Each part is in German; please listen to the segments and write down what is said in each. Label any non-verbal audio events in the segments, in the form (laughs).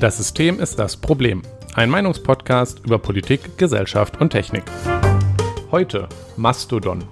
Das System ist das Problem. Ein Meinungspodcast über Politik, Gesellschaft und Technik. Heute Mastodon.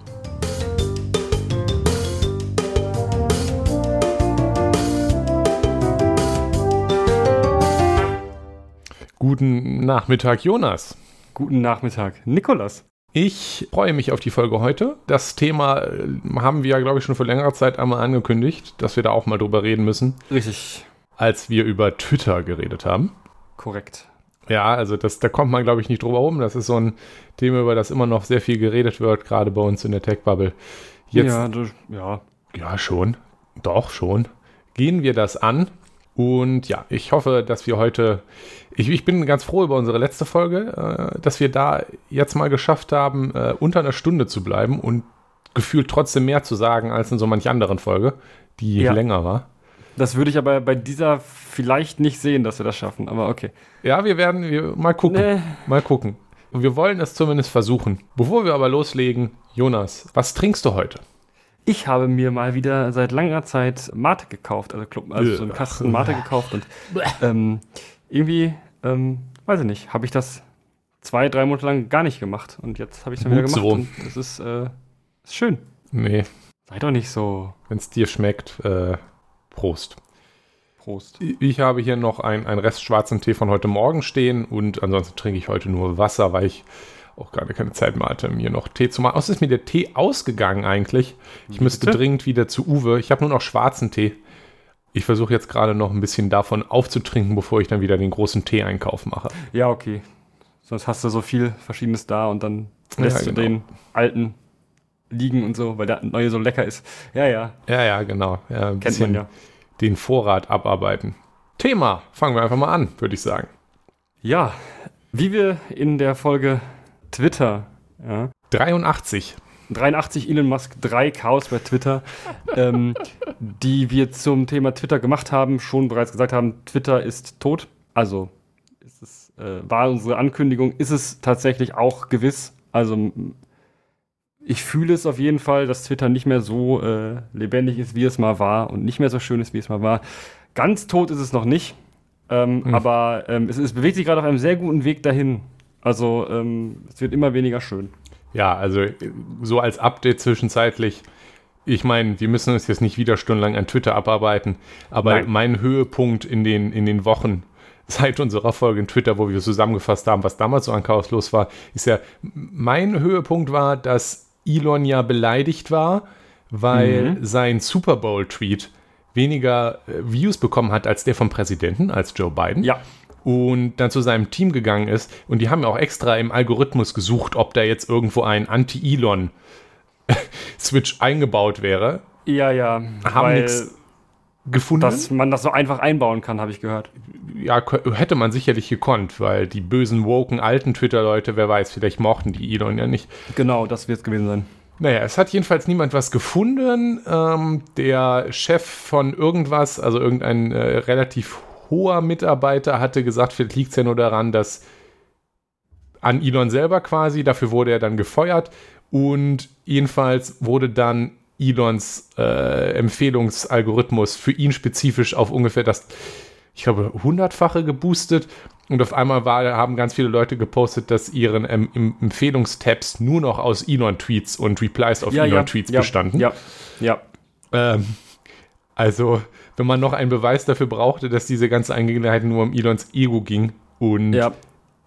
Guten Nachmittag, Jonas. Guten Nachmittag, Nikolas. Ich freue mich auf die Folge heute. Das Thema äh, haben wir, glaube ich, schon vor längerer Zeit einmal angekündigt, dass wir da auch mal drüber reden müssen. Richtig. Als wir über Twitter geredet haben. Korrekt. Ja, also das, da kommt man, glaube ich, nicht drüber rum. Das ist so ein Thema, über das immer noch sehr viel geredet wird, gerade bei uns in der Tech-Bubble. Ja, das, ja. Ja, schon. Doch, schon. Gehen wir das an. Und ja, ich hoffe, dass wir heute, ich, ich bin ganz froh über unsere letzte Folge, äh, dass wir da jetzt mal geschafft haben, äh, unter einer Stunde zu bleiben und gefühlt trotzdem mehr zu sagen als in so manch anderen Folge, die Ja. länger war. Das würde ich aber bei dieser vielleicht nicht sehen, dass wir das schaffen, aber okay. Ja, wir werden wir, mal gucken. Nee. Mal gucken. Wir wollen es zumindest versuchen. Bevor wir aber loslegen, Jonas, was trinkst du heute? Ich habe mir mal wieder seit langer Zeit Mate gekauft, also, Club, also so einen Kasten Mate gekauft und ähm, irgendwie, ähm, weiß ich nicht, habe ich das zwei, drei Monate lang gar nicht gemacht und jetzt habe ich es dann wieder gemacht so. und das ist, äh, ist schön. Nee, Sei doch nicht so. wenn es dir schmeckt, äh, Prost. Prost. Ich habe hier noch ein, ein Rest schwarzen Tee von heute Morgen stehen und ansonsten trinke ich heute nur Wasser, weil ich auch gerade keine Zeit mehr hatte, mir noch Tee zu machen. Außerdem ist mir der Tee ausgegangen eigentlich. Ich müsste bitte? dringend wieder zu Uwe. Ich habe nur noch schwarzen Tee. Ich versuche jetzt gerade noch ein bisschen davon aufzutrinken, bevor ich dann wieder den großen Tee-Einkauf mache. Ja, okay. Sonst hast du so viel Verschiedenes da und dann lässt Ja, du genau. den alten liegen und so, weil der neue so lecker ist. Ja, ja, Ja, ja, genau. Ja, kennt man ja. den Vorrat abarbeiten. Thema, fangen wir einfach mal an, würde ich sagen. Ja, wie wir in der Folge Twitter, ja, 83. 83 Elon Musk, 3 Chaos bei Twitter, (laughs) ähm, die wir zum Thema Twitter gemacht haben, schon bereits gesagt haben, Twitter ist tot. Also ist es, äh, war unsere Ankündigung, ist es tatsächlich auch gewiss. Also ich fühle es auf jeden Fall, dass Twitter nicht mehr so äh, lebendig ist, wie es mal war und nicht mehr so schön ist, wie es mal war. Ganz tot ist es noch nicht, ähm, Hm. aber ähm, es, es bewegt sich gerade auf einem sehr guten Weg dahin. Also ähm, es wird immer weniger schön. Ja, also äh, so als Update zwischenzeitlich. Ich meine, wir müssen uns jetzt nicht wieder stundenlang an Twitter abarbeiten, aber Nein. mein Höhepunkt in den, in den Wochen seit unserer Folge in Twitter, wo wir zusammengefasst haben, was damals so an Chaos los war, ist ja, mein Höhepunkt war, dass Elon ja beleidigt war, weil Mhm. sein Super Bowl-Tweet weniger äh, Views bekommen hat als der vom Präsidenten, als Joe Biden Ja, und dann zu seinem Team gegangen ist. Und die haben ja auch extra im Algorithmus gesucht, ob da jetzt irgendwo ein Anti-Elon-Switch eingebaut wäre. ja, ja. Haben nix Gefunden. dass man das so einfach einbauen kann, habe ich gehört. ja, hätte man sicherlich gekonnt, weil die bösen, woken, alten Twitter-Leute, wer weiß, vielleicht mochten die Elon ja nicht. Genau, das wird es gewesen sein. Naja, es hat jedenfalls niemand was gefunden. Ähm, der Chef von irgendwas, also irgendein äh, relativ hoher Mitarbeiter, hatte gesagt, vielleicht liegt es ja nur daran, dass an Elon selber quasi, dafür wurde er dann gefeuert und jedenfalls wurde dann Elons äh, Empfehlungsalgorithmus für ihn spezifisch auf ungefähr das, ich glaube, hundertfache geboostet und auf einmal war, haben ganz viele Leute gepostet, dass ihren ähm, Empfehlungstabs nur noch aus Elon-Tweets und Replies auf Elon-Tweets ja, bestanden. Ja, ja. Ähm, also, wenn man noch einen Beweis dafür brauchte, dass diese ganze Angelegenheit nur um Elons Ego ging und ja.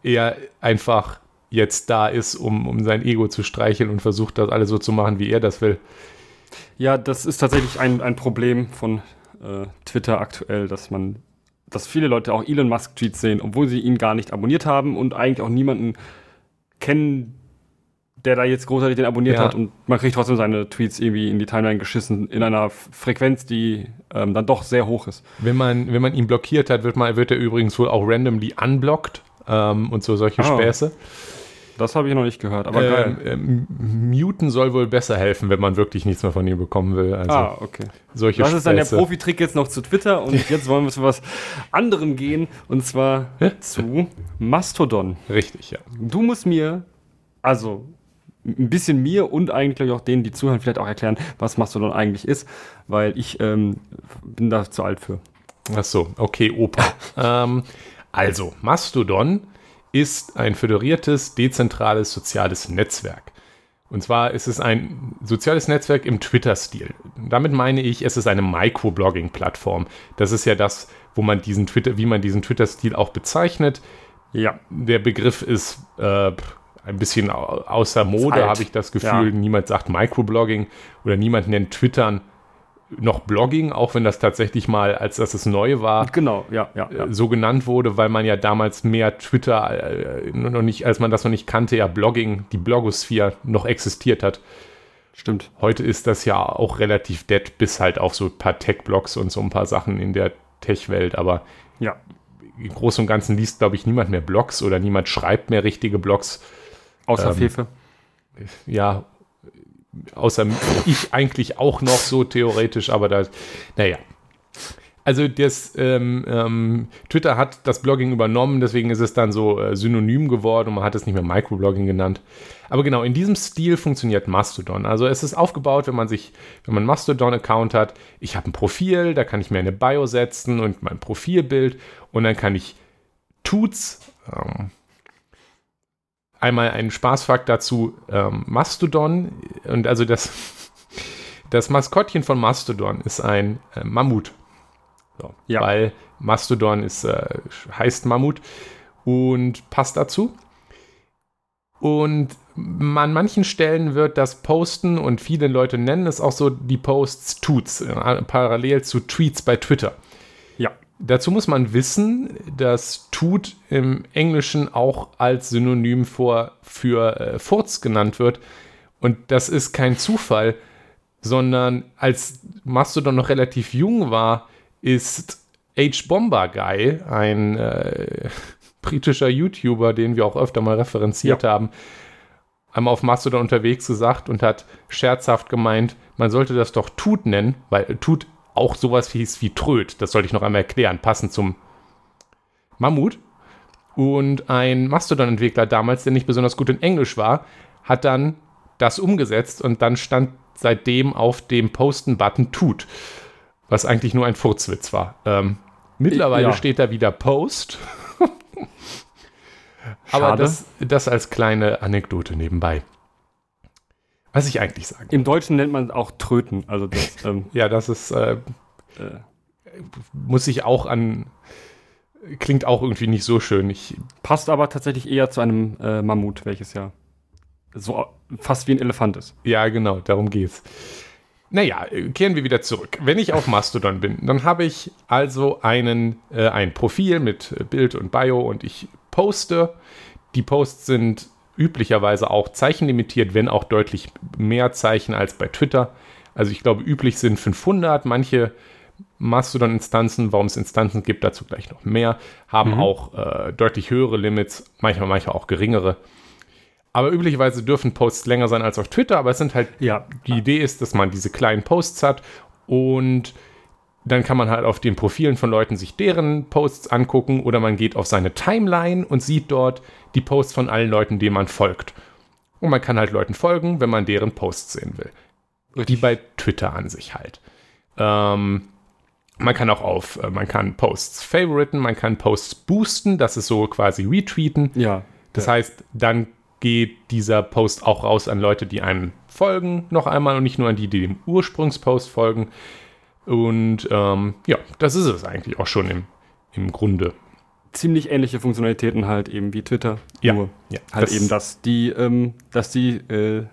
er einfach jetzt da ist, um, um sein Ego zu streicheln und versucht, das alles so zu machen, wie er das will. Ja, das ist tatsächlich ein, ein Problem von äh, Twitter aktuell, dass man, dass viele Leute auch Elon Musk Tweets sehen, obwohl sie ihn gar nicht abonniert haben und eigentlich auch niemanden kennen, der da jetzt großartig den abonniert Ja. hat und man kriegt trotzdem seine Tweets irgendwie in die Timeline geschissen in einer Frequenz, die ähm, dann doch sehr hoch ist. Wenn man, wenn man ihn blockiert hat, wird, man, wird er übrigens wohl auch randomly unblockt ähm, und so solche Ah, Späße. Das habe ich noch nicht gehört, aber geil. Ähm, ähm, Muten soll wohl besser helfen, wenn man wirklich nichts mehr von ihm bekommen will. Also ah, okay. solche Das ist dann der. Profitrick jetzt noch zu Twitter und (laughs) jetzt wollen wir zu was anderem gehen und zwar zu Mastodon. Richtig, ja. Du musst mir, also ein bisschen mir und eigentlich auch denen, die zuhören, vielleicht auch erklären, was Mastodon eigentlich ist, weil ich ähm, bin da zu alt für. Ach so, okay, Opa. (laughs) ähm, also, Mastodon ist ein föderiertes, dezentrales soziales Netzwerk. Und zwar ist es ein soziales Netzwerk im Twitter-Stil. Damit meine ich, es ist eine Microblogging-Plattform. Das ist ja das, wo man diesen Twitter, wie man diesen Twitter-Stil auch bezeichnet. Ja. Der Begriff ist äh, ein bisschen außer Mode, habe ich das Gefühl. Ja. Niemand sagt Microblogging oder niemand nennt Twittern noch Blogging, auch wenn das tatsächlich mal, als das es neu war, genau, ja, ja, ja. so genannt wurde, weil man ja damals mehr Twitter äh, noch nicht, als man das noch nicht kannte, ja Blogging, die Blogosphäre noch existiert hat. Stimmt. Heute ist das ja auch relativ dead, bis halt auf so ein paar Tech-Blogs und so ein paar Sachen in der Tech-Welt, aber ja. im Großen und Ganzen liest, glaube ich, niemand mehr Blogs oder niemand schreibt mehr richtige Blogs. Außer ähm, Fefe. Ja, außer ich eigentlich auch noch so theoretisch, aber da, naja. Also das ähm, ähm, Twitter hat das Blogging übernommen, deswegen ist es dann so äh, synonym geworden und man hat es nicht mehr Microblogging genannt. Aber genau, in diesem Stil funktioniert Mastodon. Also es ist aufgebaut, wenn man sich, wenn man Mastodon-Account hat, ich habe ein Profil, da kann ich mir eine Bio setzen und mein Profilbild und dann kann ich Tuts, ähm, einmal ein Spaßfakt dazu, ähm, Mastodon, und also das, das Maskottchen von Mastodon ist ein äh, Mammut. So, ja. Weil Mastodon ist, äh, heißt Mammut und passt dazu. Und an manchen Stellen wird das Posten, und viele Leute nennen es auch so, die Posts Tuts, äh, parallel zu Tweets bei Twitter. Dazu muss man wissen, dass tut im Englischen auch als Synonym vor, für äh, Furz genannt wird. Und das ist kein Zufall, sondern als Mastodon noch relativ jung war, ist H. Bomber Guy, ein äh, (laughs) britischer YouTuber, den wir auch öfter mal referenziert ja. haben, einmal auf Mastodon unterwegs gesagt und hat scherzhaft gemeint, man sollte das doch Tut nennen, weil Tut auch sowas hieß wie Tröd. Das sollte ich noch einmal erklären, passend zum Mammut. Und ein Mastodon-Entwickler damals, der nicht besonders gut in Englisch war, hat dann das umgesetzt und dann stand seitdem auf dem Posten-Button Tut, was eigentlich nur ein Furzwitz war. Ähm, mittlerweile ja. steht da wieder Post. (laughs) Aber das, das als kleine Anekdote nebenbei. Was ich eigentlich sage. Im Deutschen nennt man es auch Tröten. Also das, (laughs) ähm, ja, das ist, äh, äh, muss ich auch an, klingt auch irgendwie nicht so schön. Ich, Passt aber tatsächlich eher zu einem äh, Mammut, welches ja so fast wie ein Elefant ist. Ja, genau, darum geht's. Naja, kehren wir wieder zurück. Wenn ich auf Mastodon bin, dann habe ich also einen, äh, ein Profil mit Bild und Bio und ich poste. Die Posts sind üblicherweise auch zeichenlimitiert, wenn auch deutlich mehr Zeichen als bei Twitter. Also ich glaube, üblich sind 500. Manche Mastodon-Instanzen, warum es Instanzen gibt, dazu gleich noch mehr, haben mhm. auch äh, deutlich höhere Limits, manchmal, manchmal auch geringere. Aber üblicherweise dürfen Posts länger sein als auf Twitter, aber es sind halt, ja, die Idee ist, dass man diese kleinen Posts hat und dann kann man halt auf den Profilen von Leuten sich deren Posts angucken oder man geht auf seine Timeline und sieht dort die Posts von allen Leuten, denen man folgt. Und man kann halt Leuten folgen, wenn man deren Posts sehen will. Richtig. Die bei Twitter an sich halt. Ähm, man kann auch auf, äh, man kann Posts favoriten, man kann Posts boosten, das ist so quasi retweeten. Ja. Das ja. heißt, dann geht dieser Post auch raus an Leute, die einem folgen, noch einmal und nicht nur an die, die dem Ursprungspost folgen. Und ähm, ja, das ist es eigentlich auch schon im, im Grunde. Ziemlich ähnliche Funktionalitäten halt eben wie Twitter. Ja, nur ja, halt das eben, dass die, ähm, dass die äh,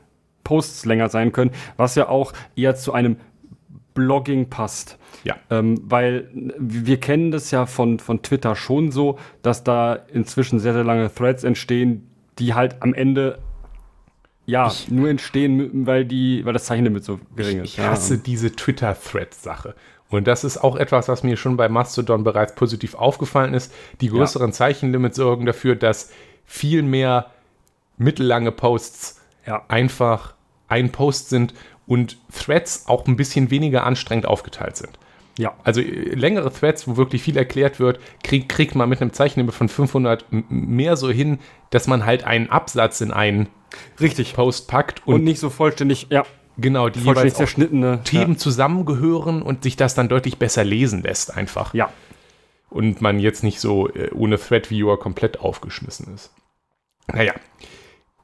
Posts länger sein können, was ja auch eher zu einem Blogging passt. Ja. Ähm, weil wir kennen das ja von, von Twitter schon so, dass da inzwischen sehr, sehr lange Threads entstehen, die halt am Ende ja, ich, nur entstehen, weil, die, weil das Zeichenlimit so gering ist. Ich hasse ja. diese Twitter-Thread-Sache. Und das ist auch etwas, was mir schon bei Mastodon bereits positiv aufgefallen ist. Die größeren ja. Zeichenlimits sorgen dafür, dass viel mehr mittellange Posts ja. einfach ein Post sind und Threads auch ein bisschen weniger anstrengend aufgeteilt sind. Ja. Also äh, längere Threads, wo wirklich viel erklärt wird, krieg, kriegt man mit einem Zeichenlimit von 500 mehr so hin, dass man halt einen Absatz in einen Richtig. Post packt und, und nicht so vollständig, ja. Genau, die jeweils zerschnittene Themen zusammengehören und sich das dann deutlich besser lesen lässt einfach. Ja. Und man jetzt nicht so äh, ohne Thread-Viewer komplett aufgeschmissen ist. Naja,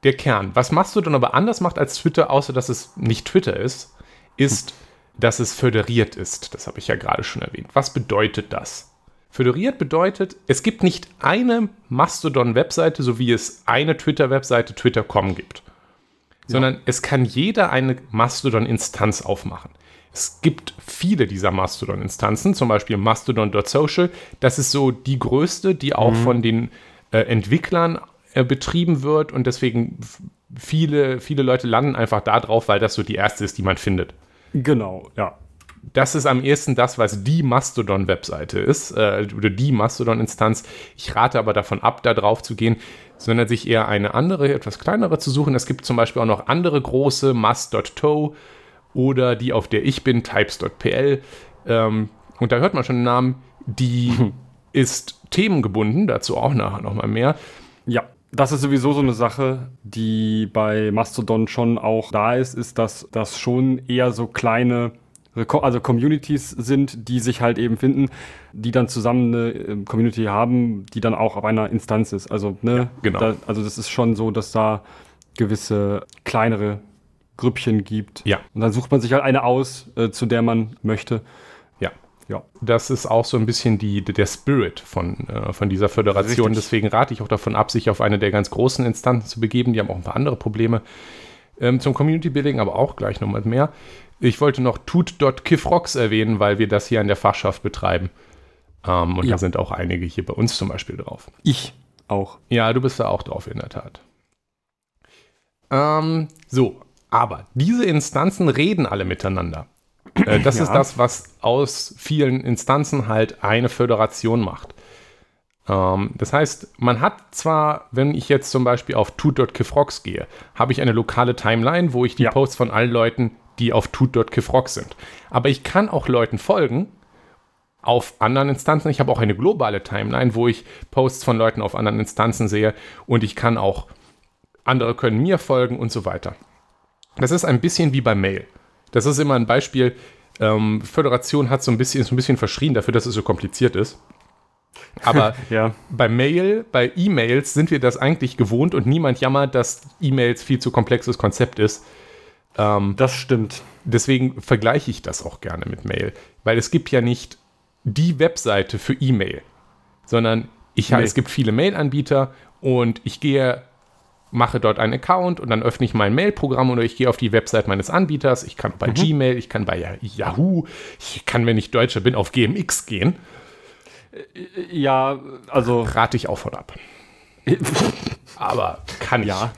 der Kern. Was Mastodon aber anders macht als Twitter, außer dass es nicht Twitter ist, ist, dass es föderiert ist. Das habe ich ja gerade schon erwähnt. Was bedeutet das? Föderiert bedeutet, es gibt nicht eine Mastodon-Webseite, so wie es eine Twitter-Webseite Twitter.com gibt, sondern es kann jeder eine Mastodon-Instanz aufmachen. Es gibt viele dieser Mastodon-Instanzen, zum Beispiel Mastodon.social. Das ist so die größte, die auch von den äh, Entwicklern äh, betrieben wird und deswegen viele, viele Leute landen einfach da drauf, weil das so die erste ist, die man findet. Genau, ja. Das ist am ehesten das, was die Mastodon-Webseite ist, äh, oder die Mastodon-Instanz. Ich rate aber davon ab, da drauf zu gehen, sondern sich eher eine andere, etwas kleinere zu suchen. Es gibt zum Beispiel auch noch andere große, Mast.to oder die, auf der ich bin, Types.pl. Ähm, und da hört man schon den Namen, die (laughs) ist themengebunden, dazu auch nachher nochmal mehr. Ja, das ist sowieso so eine Sache, die bei Mastodon schon auch da ist, ist, dass das schon eher so kleine, also Communities sind, die sich halt eben finden, die dann zusammen eine äh, Community haben, die dann auch auf einer Instanz ist. Also, ne, genau. Da, also das ist schon so, dass da gewisse kleinere Grüppchen gibt. Ja. Und dann sucht man sich halt eine aus, äh, zu der man möchte. Ja. Ja. Das ist auch so ein bisschen die, der Spirit von, äh, von dieser Föderation. Richtig. Deswegen rate ich auch davon ab, sich auf eine der ganz großen Instanzen zu begeben. Die haben auch ein paar andere Probleme ähm, zum Community Building, aber auch gleich nochmal mehr. Ich wollte noch tut.kifrox erwähnen, weil wir das hier an der Fachschaft betreiben. Ähm, und Ja. da sind auch einige hier bei uns zum Beispiel drauf. Ich auch. Ja, du bist da auch drauf, in der Tat. Ähm, so, aber diese Instanzen reden alle miteinander. Äh, (clears throat) das Ja. ist das, was aus vielen Instanzen halt eine Föderation macht. Ähm, das heißt, man hat zwar, wenn ich jetzt zum Beispiel auf tut.kifrox gehe, habe ich eine lokale Timeline, wo ich die Ja. Posts von allen Leuten, die auf tut.kifrox sind. Aber ich kann auch Leuten folgen, auf anderen Instanzen. Ich habe auch eine globale Timeline, wo ich Posts von Leuten auf anderen Instanzen sehe und ich kann auch, andere können mir folgen und so weiter. Das ist ein bisschen wie bei Mail. Das ist immer ein Beispiel. Ähm, Föderation hat so ein bisschen, ist so ein bisschen verschrien dafür, dass es so kompliziert ist. Aber (laughs) Ja. bei Mail, bei E-Mails sind wir das eigentlich gewohnt und niemand jammert, dass E-Mails viel zu komplexes Konzept ist. Ähm, Das stimmt. deswegen vergleiche ich das auch gerne mit Mail, weil es gibt ja nicht die Webseite für E-Mail, sondern ich, Nee. es gibt viele Mail-Anbieter und ich gehe, mache dort einen Account und dann öffne ich mein Mail-Programm oder ich gehe auf die Website meines Anbieters. Ich kann bei Gmail, ich kann bei Yahoo, ich kann, wenn ich Deutscher bin, auf GMX gehen. Ja, also Rate ich auch von ab. (laughs) Aber kann ich. ja,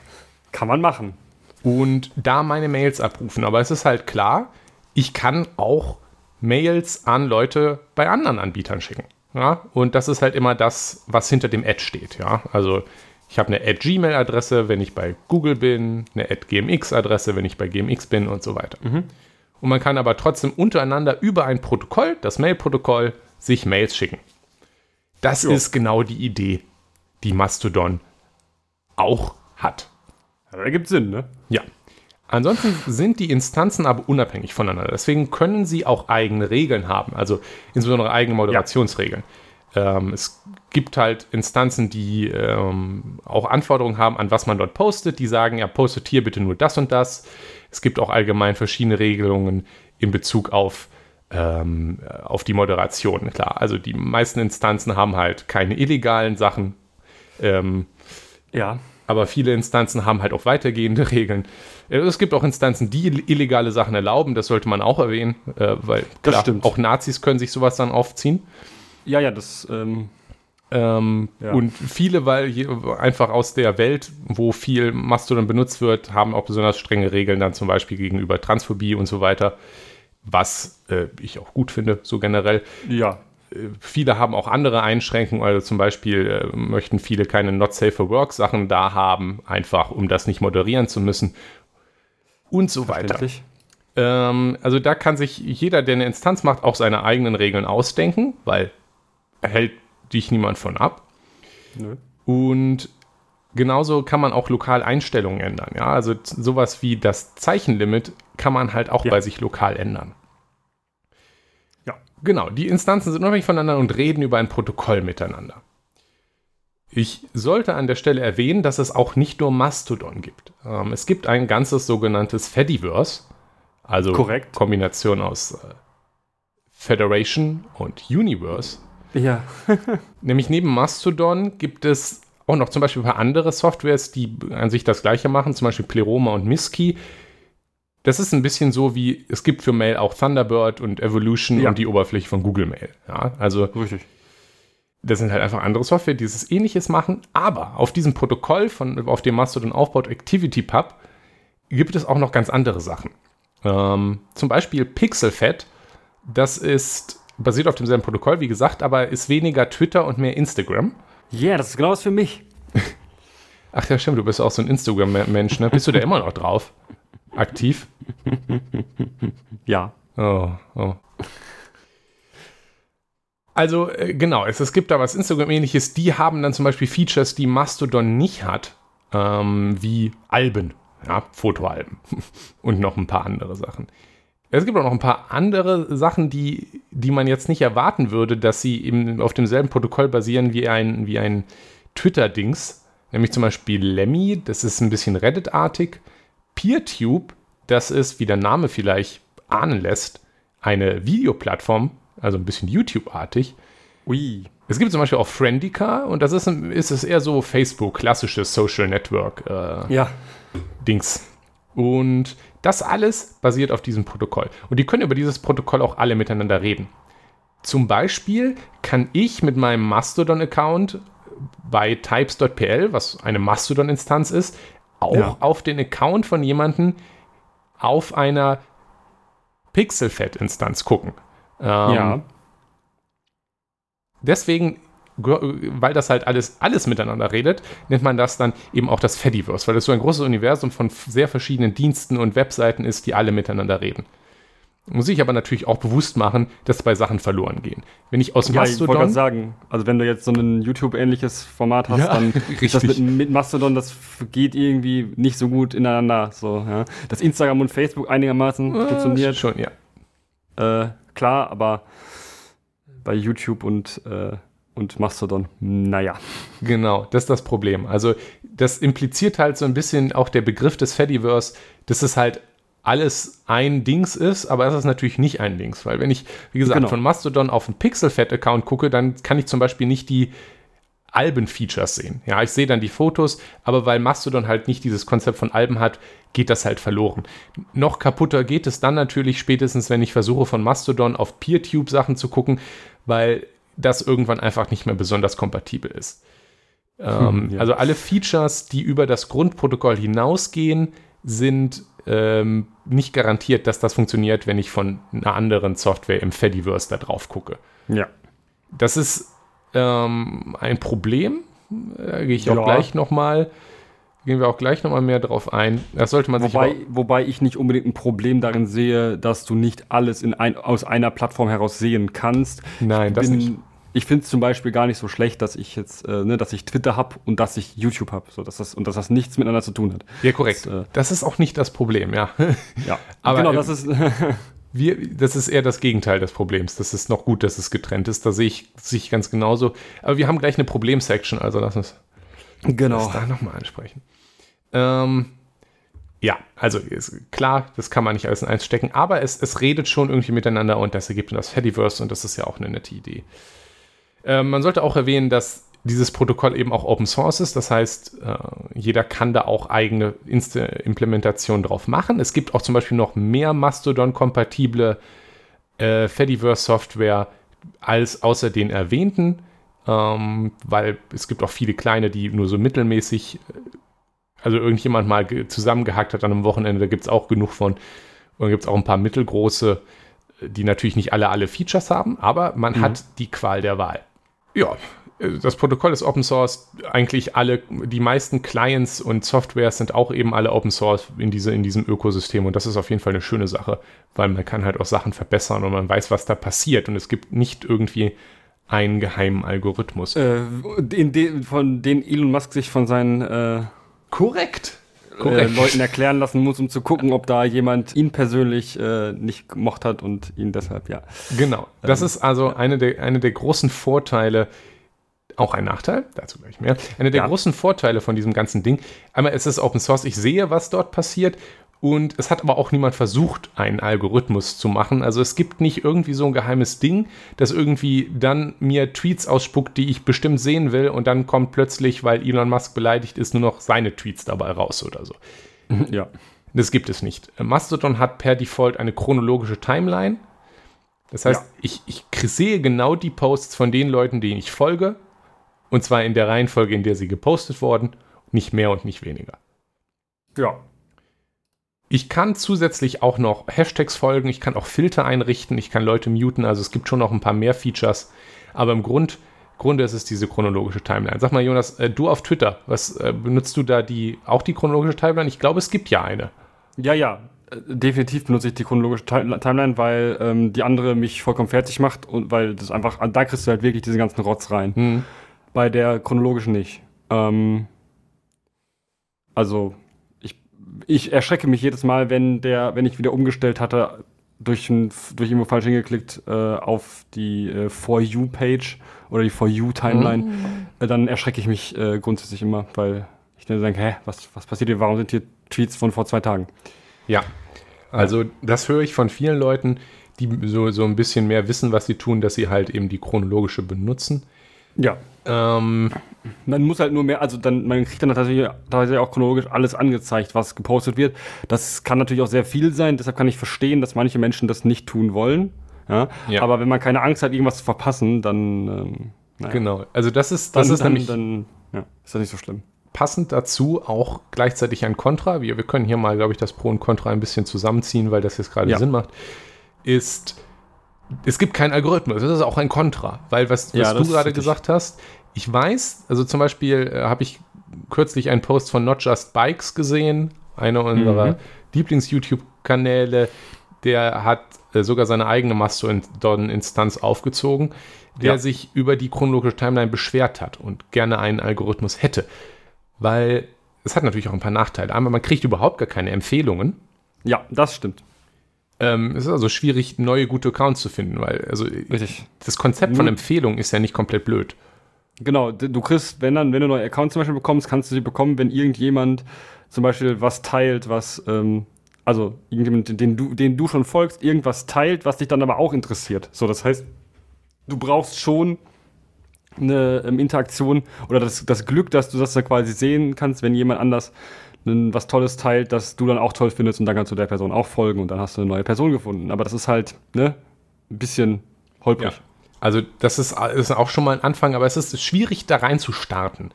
kann man machen. Und da meine Mails abrufen. Aber es ist halt klar, ich kann auch Mails an Leute bei anderen Anbietern schicken. Ja? Und das ist halt immer das, was hinter dem Ad steht. Ja? Also ich habe eine Ad-Gmail-Adresse, wenn ich bei Google bin, eine Ad-GMX-Adresse, wenn ich bei GMX bin und so weiter. Und man kann aber trotzdem untereinander über ein Protokoll, das Mail-Protokoll, sich Mails schicken. Das Ja. ist genau die Idee, die Mastodon auch hat. Aber ergibt Sinn, ne? Ja. Ansonsten sind die Instanzen aber unabhängig voneinander. Deswegen können sie auch eigene Regeln haben, also insbesondere eigene Moderationsregeln. Ähm, es gibt halt Instanzen, die ähm, auch Anforderungen haben, an was man dort postet. Die sagen, ja, postet hier bitte nur das und das. Es gibt auch allgemein verschiedene Regelungen in Bezug auf, ähm, auf die Moderation. Klar, also die meisten Instanzen haben halt keine illegalen Sachen. Ähm, Ja. Aber viele Instanzen haben halt auch weitergehende (laughs) Regeln. Äh, Es gibt auch Instanzen, die illegale Sachen erlauben, das sollte man auch erwähnen, äh, weil klar, auch Nazis können sich sowas dann aufziehen. Ja, ja, das, ähm, Ähm, Ja. Und viele, weil einfach aus der Welt, wo viel Mastodon benutzt wird, haben auch besonders strenge Regeln dann zum Beispiel gegenüber Transphobie und so weiter, was äh, ich auch gut finde, so generell. ja. Viele haben auch andere Einschränkungen, also zum Beispiel äh, möchten viele keine Not Safe for Work Sachen da haben, einfach um das nicht moderieren zu müssen und so weiter. Ähm, also da kann sich jeder, der eine Instanz macht, auch seine eigenen Regeln ausdenken, weil hält dich niemand von ab. Nö. Und genauso kann man auch lokal Einstellungen ändern. Ja, also sowas wie das Zeichenlimit kann man halt auch Ja. bei sich lokal ändern. Ja. Genau, die Instanzen sind unabhängig voneinander und reden über ein Protokoll miteinander. Ich sollte an der Stelle erwähnen, dass es auch nicht nur Mastodon gibt. Ähm, es gibt ein ganzes sogenanntes Fediverse, also Korrekt. Kombination aus äh, Federation und Universe. Ja. (laughs) Nämlich neben Mastodon gibt es auch noch zum Beispiel ein paar andere Softwares, die an sich das gleiche machen, zum Beispiel Pleroma und Miski. Das ist ein bisschen so wie, es gibt für Mail auch Thunderbird und Evolution Ja. und die Oberfläche von Google Mail. Ja, also Richtig. das sind halt einfach andere Software, die dieses ähnliches machen. Aber auf diesem Protokoll, von, auf dem Mastodon aufbaut, ActivityPub, gibt es auch noch ganz andere Sachen. Ähm, zum Beispiel PixelFed. Das ist basiert auf demselben Protokoll, wie gesagt, aber ist weniger Twitter und mehr Instagram. Ja, das ist genau was für mich. Ach ja, stimmt, du bist auch so ein Instagram-Mensch, ne? Bist du da (laughs) immer noch drauf? Aktiv? (laughs) Ja. Oh, oh. Also, äh, genau, es, es gibt da was Instagram-ähnliches. Die haben dann zum Beispiel Features, die Mastodon nicht hat, ähm, wie Alben, ja, Fotoalben (laughs) und noch ein paar andere Sachen. Es gibt auch noch ein paar andere Sachen, die, die man jetzt nicht erwarten würde, dass sie eben auf demselben Protokoll basieren wie ein, wie ein Twitter-Dings. Nämlich zum Beispiel Lemmy, das ist ein bisschen Reddit-artig. PeerTube, das ist, wie der Name vielleicht ahnen lässt, eine Videoplattform, also ein bisschen YouTube-artig. Ui. Es gibt zum Beispiel auch Friendica und das ist, ein- ist es eher so Facebook, klassisches Social Network äh, Ja. Dings. Und das alles basiert auf diesem Protokoll. Und die können über dieses Protokoll auch alle miteinander reden. Zum Beispiel kann ich mit meinem Mastodon-Account bei types.pl, was eine Mastodon-Instanz ist, auch Ja. auf den Account von jemandem auf einer Pixelfed-Instanz gucken. Ähm, ja. Deswegen, ge- weil das halt alles, alles miteinander redet, nennt man das dann eben auch das Fediverse, weil das so ein großes Universum von sehr verschiedenen Diensten und Webseiten ist, die alle miteinander reden. Muss ich aber natürlich auch bewusst machen, dass bei Sachen verloren gehen. Wenn ich aus Ja, ich wollte gerade Mastodon. sagen, also wenn du jetzt so ein YouTube-ähnliches Format hast, Ja, dann (laughs) ist das mit, richtig. mit Mastodon, das geht irgendwie nicht so gut ineinander. So, ja. Das Instagram und Facebook einigermaßen äh, funktioniert, Schon, ja. äh, klar, aber bei YouTube und, äh, und Mastodon, naja. Genau, das ist das Problem. Also, das impliziert halt so ein bisschen auch der Begriff des Fediverse, dass es halt alles ein Dings ist, aber es ist natürlich nicht ein Dings, weil wenn ich, wie gesagt, Genau. von Mastodon auf einen Pixelfed-Account gucke, dann kann ich zum Beispiel nicht die Alben-Features sehen. Ja, ich sehe dann die Fotos, aber weil Mastodon halt nicht dieses Konzept von Alben hat, geht das halt verloren. Noch kaputter geht es dann natürlich spätestens, wenn ich versuche, von Mastodon auf PeerTube Sachen zu gucken, weil das irgendwann einfach nicht mehr besonders kompatibel ist. Ähm, ja. Also alle Features, die über das Grundprotokoll hinausgehen, sind ähm, nicht garantiert, dass das funktioniert, wenn ich von einer anderen Software im Fediverse da drauf gucke. Ja. Das ist ähm, ein Problem. Da gehe ich Ja. auch gleich nochmal, gehen wir auch gleich nochmal mehr drauf ein. Das sollte man sich Wobei, aber- wobei ich nicht unbedingt ein Problem darin sehe, dass du nicht alles in ein, aus einer Plattform heraus sehen kannst. Nein, das bin, nicht. Ich finde es zum Beispiel gar nicht so schlecht, dass ich jetzt, äh, ne, dass ich Twitter habe und dass ich YouTube habe, so dass das und dass das nichts miteinander zu tun hat. Ja, korrekt. Das, äh, Das ist auch nicht das Problem, ja. (laughs) Ja, Aber, genau, das ist (laughs) Wir, das ist eher das Gegenteil des Problems. Das ist noch gut, dass es getrennt ist. Da sehe ich, sehe ich ganz genauso. Aber wir haben gleich eine Problem-Section, also lass uns genau. das da nochmal ansprechen. Ähm, ja, also ist klar, das kann man nicht alles in eins stecken, aber es, es redet schon irgendwie miteinander und das ergibt das Fediverse und das ist ja auch eine nette Idee. Ähm, man sollte auch erwähnen, dass dieses Protokoll eben auch Open Source ist. Das heißt, äh, jeder kann da auch eigene Inst Implementationen drauf machen. Es gibt auch zum Beispiel noch mehr Mastodon-kompatible äh, Fediverse-Software als außer den erwähnten, ähm, weil es gibt auch viele kleine, die nur so mittelmäßig, äh, also irgendjemand mal ge- zusammengehackt hat an einem Wochenende, da gibt es auch genug von. Und dann gibt es auch ein paar mittelgroße, äh, die natürlich nicht alle alle Features haben, aber man hat die Qual der Wahl. Ja, äh, das Protokoll ist Open Source. Eigentlich alle, die meisten Clients und Softwares sind auch eben alle Open Source in, diese, in diesem Ökosystem. Und das ist auf jeden Fall eine schöne Sache, weil man kann halt auch Sachen verbessern und man weiß, was da passiert. Und es gibt nicht irgendwie einen geheimen Algorithmus. Äh, in de, von den Elon Musk sich von seinen äh, Korrekt. Äh, Leuten erklären lassen muss, um zu gucken, ob da jemand ihn persönlich äh, nicht gemocht hat und ihn deshalb, ja. Genau. Das ähm, ist also eine der, eine der großen Vorteile, auch ein Nachteil, dazu gleich mehr. Eine der ja. großen Vorteile von diesem ganzen Ding. Einmal ist es Open Source, ich sehe, was dort passiert. Und es hat aber auch niemand versucht, einen Algorithmus zu machen. Also es gibt nicht irgendwie so ein geheimes Ding, das irgendwie dann mir Tweets ausspuckt, die ich bestimmt sehen will. Und dann kommt plötzlich, weil Elon Musk beleidigt ist, nur noch seine Tweets dabei raus oder so. Ja. Das gibt es nicht. Mastodon hat per Default eine chronologische Timeline. Das heißt, ja. ich, ich sehe genau die Posts von den Leuten, denen ich folge. Und zwar in der Reihenfolge, in der sie gepostet wurden. Nicht mehr und nicht weniger. Ja, ich kann zusätzlich auch noch Hashtags folgen, ich kann auch Filter einrichten, ich kann Leute muten, also es gibt schon noch ein paar mehr Features. Aber im Grund, Grunde ist es diese chronologische Timeline. Sag mal, Jonas, äh, du auf Twitter, was äh, benutzt du da die auch die chronologische Timeline? Ich glaube, es gibt ja eine. Ja, ja. Äh, definitiv benutze ich die chronologische Timeline, weil ähm, die andere mich vollkommen fertig macht und weil das einfach, da kriegst du halt wirklich diese ganzen Rotz rein. Hm. Bei der chronologischen nicht. Ähm, also ich erschrecke mich jedes Mal, wenn der, wenn ich wieder umgestellt hatte, durch, ein, durch irgendwo falsch hingeklickt äh, auf die äh, For You-Page oder die For You-Timeline, mhm. äh, dann erschrecke ich mich äh, grundsätzlich immer, weil ich dann denke, hä, was, was passiert hier? Warum sind hier Tweets von vor zwei Tagen? Ja, also das höre ich von vielen Leuten, die so, so ein bisschen mehr wissen, was sie tun, dass sie halt eben die chronologische benutzen. Ja. Ähm, man muss halt nur mehr, also dann, man kriegt dann tatsächlich, tatsächlich auch chronologisch alles angezeigt, was gepostet wird. Das kann natürlich auch sehr viel sein, deshalb kann ich verstehen, dass manche Menschen das nicht tun wollen. Ja? ja. Aber wenn man keine Angst hat, irgendwas zu verpassen, dann. Ähm, naja. Genau, also das ist, das dann, ist dann, nämlich. Dann, ja, ist das nicht so schlimm. Passend dazu auch gleichzeitig ein Kontra. Wir, wir können hier mal, glaube ich, das Pro und Contra ein bisschen zusammenziehen, weil das jetzt gerade ja. Sinn macht. Ist es gibt keinen Algorithmus, das ist auch ein Kontra, weil was, was ja, du gerade gesagt hast, ich weiß, also zum Beispiel äh, habe ich kürzlich einen Post von Not Just Bikes gesehen, einer unserer mhm. Lieblings-YouTube-Kanäle, der hat äh, sogar seine eigene Mastodon-Instanz aufgezogen, der ja. sich über die chronologische Timeline beschwert hat und gerne einen Algorithmus hätte, weil es hat natürlich auch ein paar Nachteile. Einmal, man kriegt überhaupt gar keine Empfehlungen. Ja, das stimmt. Ähm, es ist also schwierig, neue gute Accounts zu finden, weil also Richtig. das Konzept von Empfehlungen ist ja nicht komplett blöd. Genau, du kriegst, wenn dann, wenn du neue Accounts zum Beispiel bekommst, kannst du sie bekommen, wenn irgendjemand zum Beispiel was teilt, was, ähm, also irgendjemand, den du, den du schon folgst, irgendwas teilt, was dich dann aber auch interessiert. So, das heißt, du brauchst schon eine ähm, Interaktion oder das, das Glück, dass du das da quasi sehen kannst, wenn jemand anders was Tolles teilt, das du dann auch toll findest und dann kannst du der Person auch folgen und dann hast du eine neue Person gefunden. Aber das ist halt, ne, ein bisschen holprig. Ja. Also, das ist, ist auch schon mal ein Anfang, aber es ist schwierig, da rein zu starten.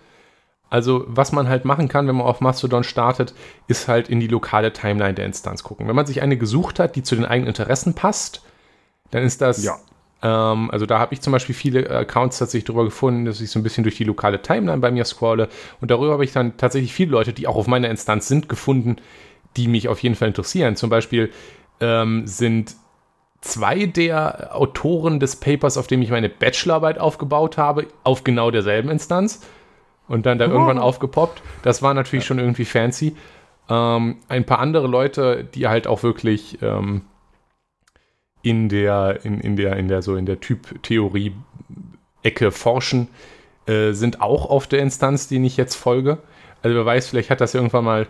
Also, was man halt machen kann, wenn man auf Mastodon startet, ist halt in die lokale Timeline der Instanz gucken. Wenn man sich eine gesucht hat, die zu den eigenen Interessen passt, dann ist das ja. Ähm, also da habe ich zum Beispiel viele Accounts tatsächlich drüber gefunden, dass ich so ein bisschen durch die lokale Timeline bei mir scrolle. Und darüber habe ich dann tatsächlich viele Leute, die auch auf meiner Instanz sind, gefunden, die mich auf jeden Fall interessieren. Zum Beispiel ähm, sind zwei der Autoren des Papers, auf dem ich meine Bachelorarbeit aufgebaut habe, auf genau derselben Instanz und dann da oh. irgendwann aufgepoppt. Das war natürlich ja. schon irgendwie fancy. Ähm, ein paar andere Leute, die halt auch wirklich ähm, in der, in, in der, in der, so in der Typ-Theorie-Ecke forschen, äh, sind auch auf der Instanz, die ich jetzt folge. Also wer weiß, vielleicht hat das irgendwann mal,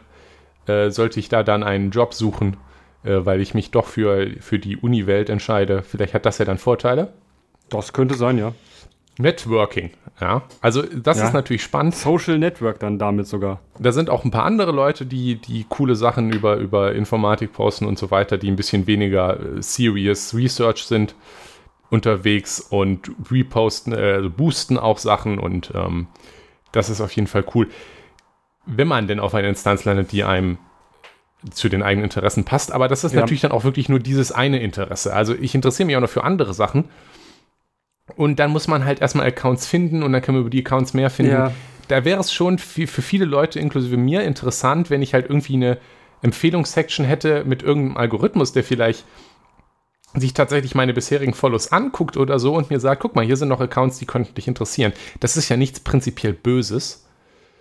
äh, sollte ich da dann einen Job suchen, äh, weil ich mich doch für, für die Uni-Welt entscheide. Vielleicht hat das ja dann Vorteile. Das könnte sein, ja. Networking, ja. Also das ja. ist natürlich spannend. Social Network dann damit sogar. Da sind auch ein paar andere Leute, die, die coole Sachen über, über Informatik posten und so weiter, die ein bisschen weniger äh, serious Research sind unterwegs und reposten, äh, also boosten auch Sachen und ähm, das ist auf jeden Fall cool. Wenn man denn auf eine Instanz landet, die einem zu den eigenen Interessen passt, aber das ist ja. natürlich dann auch wirklich nur dieses eine Interesse. Also ich interessiere mich auch noch für andere Sachen und dann muss man halt erstmal Accounts finden und dann können wir über die Accounts mehr finden. Ja. Da wäre es schon für, für viele Leute, inklusive mir, interessant, wenn ich halt irgendwie eine Empfehlungssection hätte mit irgendeinem Algorithmus, der vielleicht sich tatsächlich meine bisherigen Follows anguckt oder so und mir sagt, guck mal, hier sind noch Accounts, die könnten dich interessieren. Das ist ja nichts prinzipiell Böses.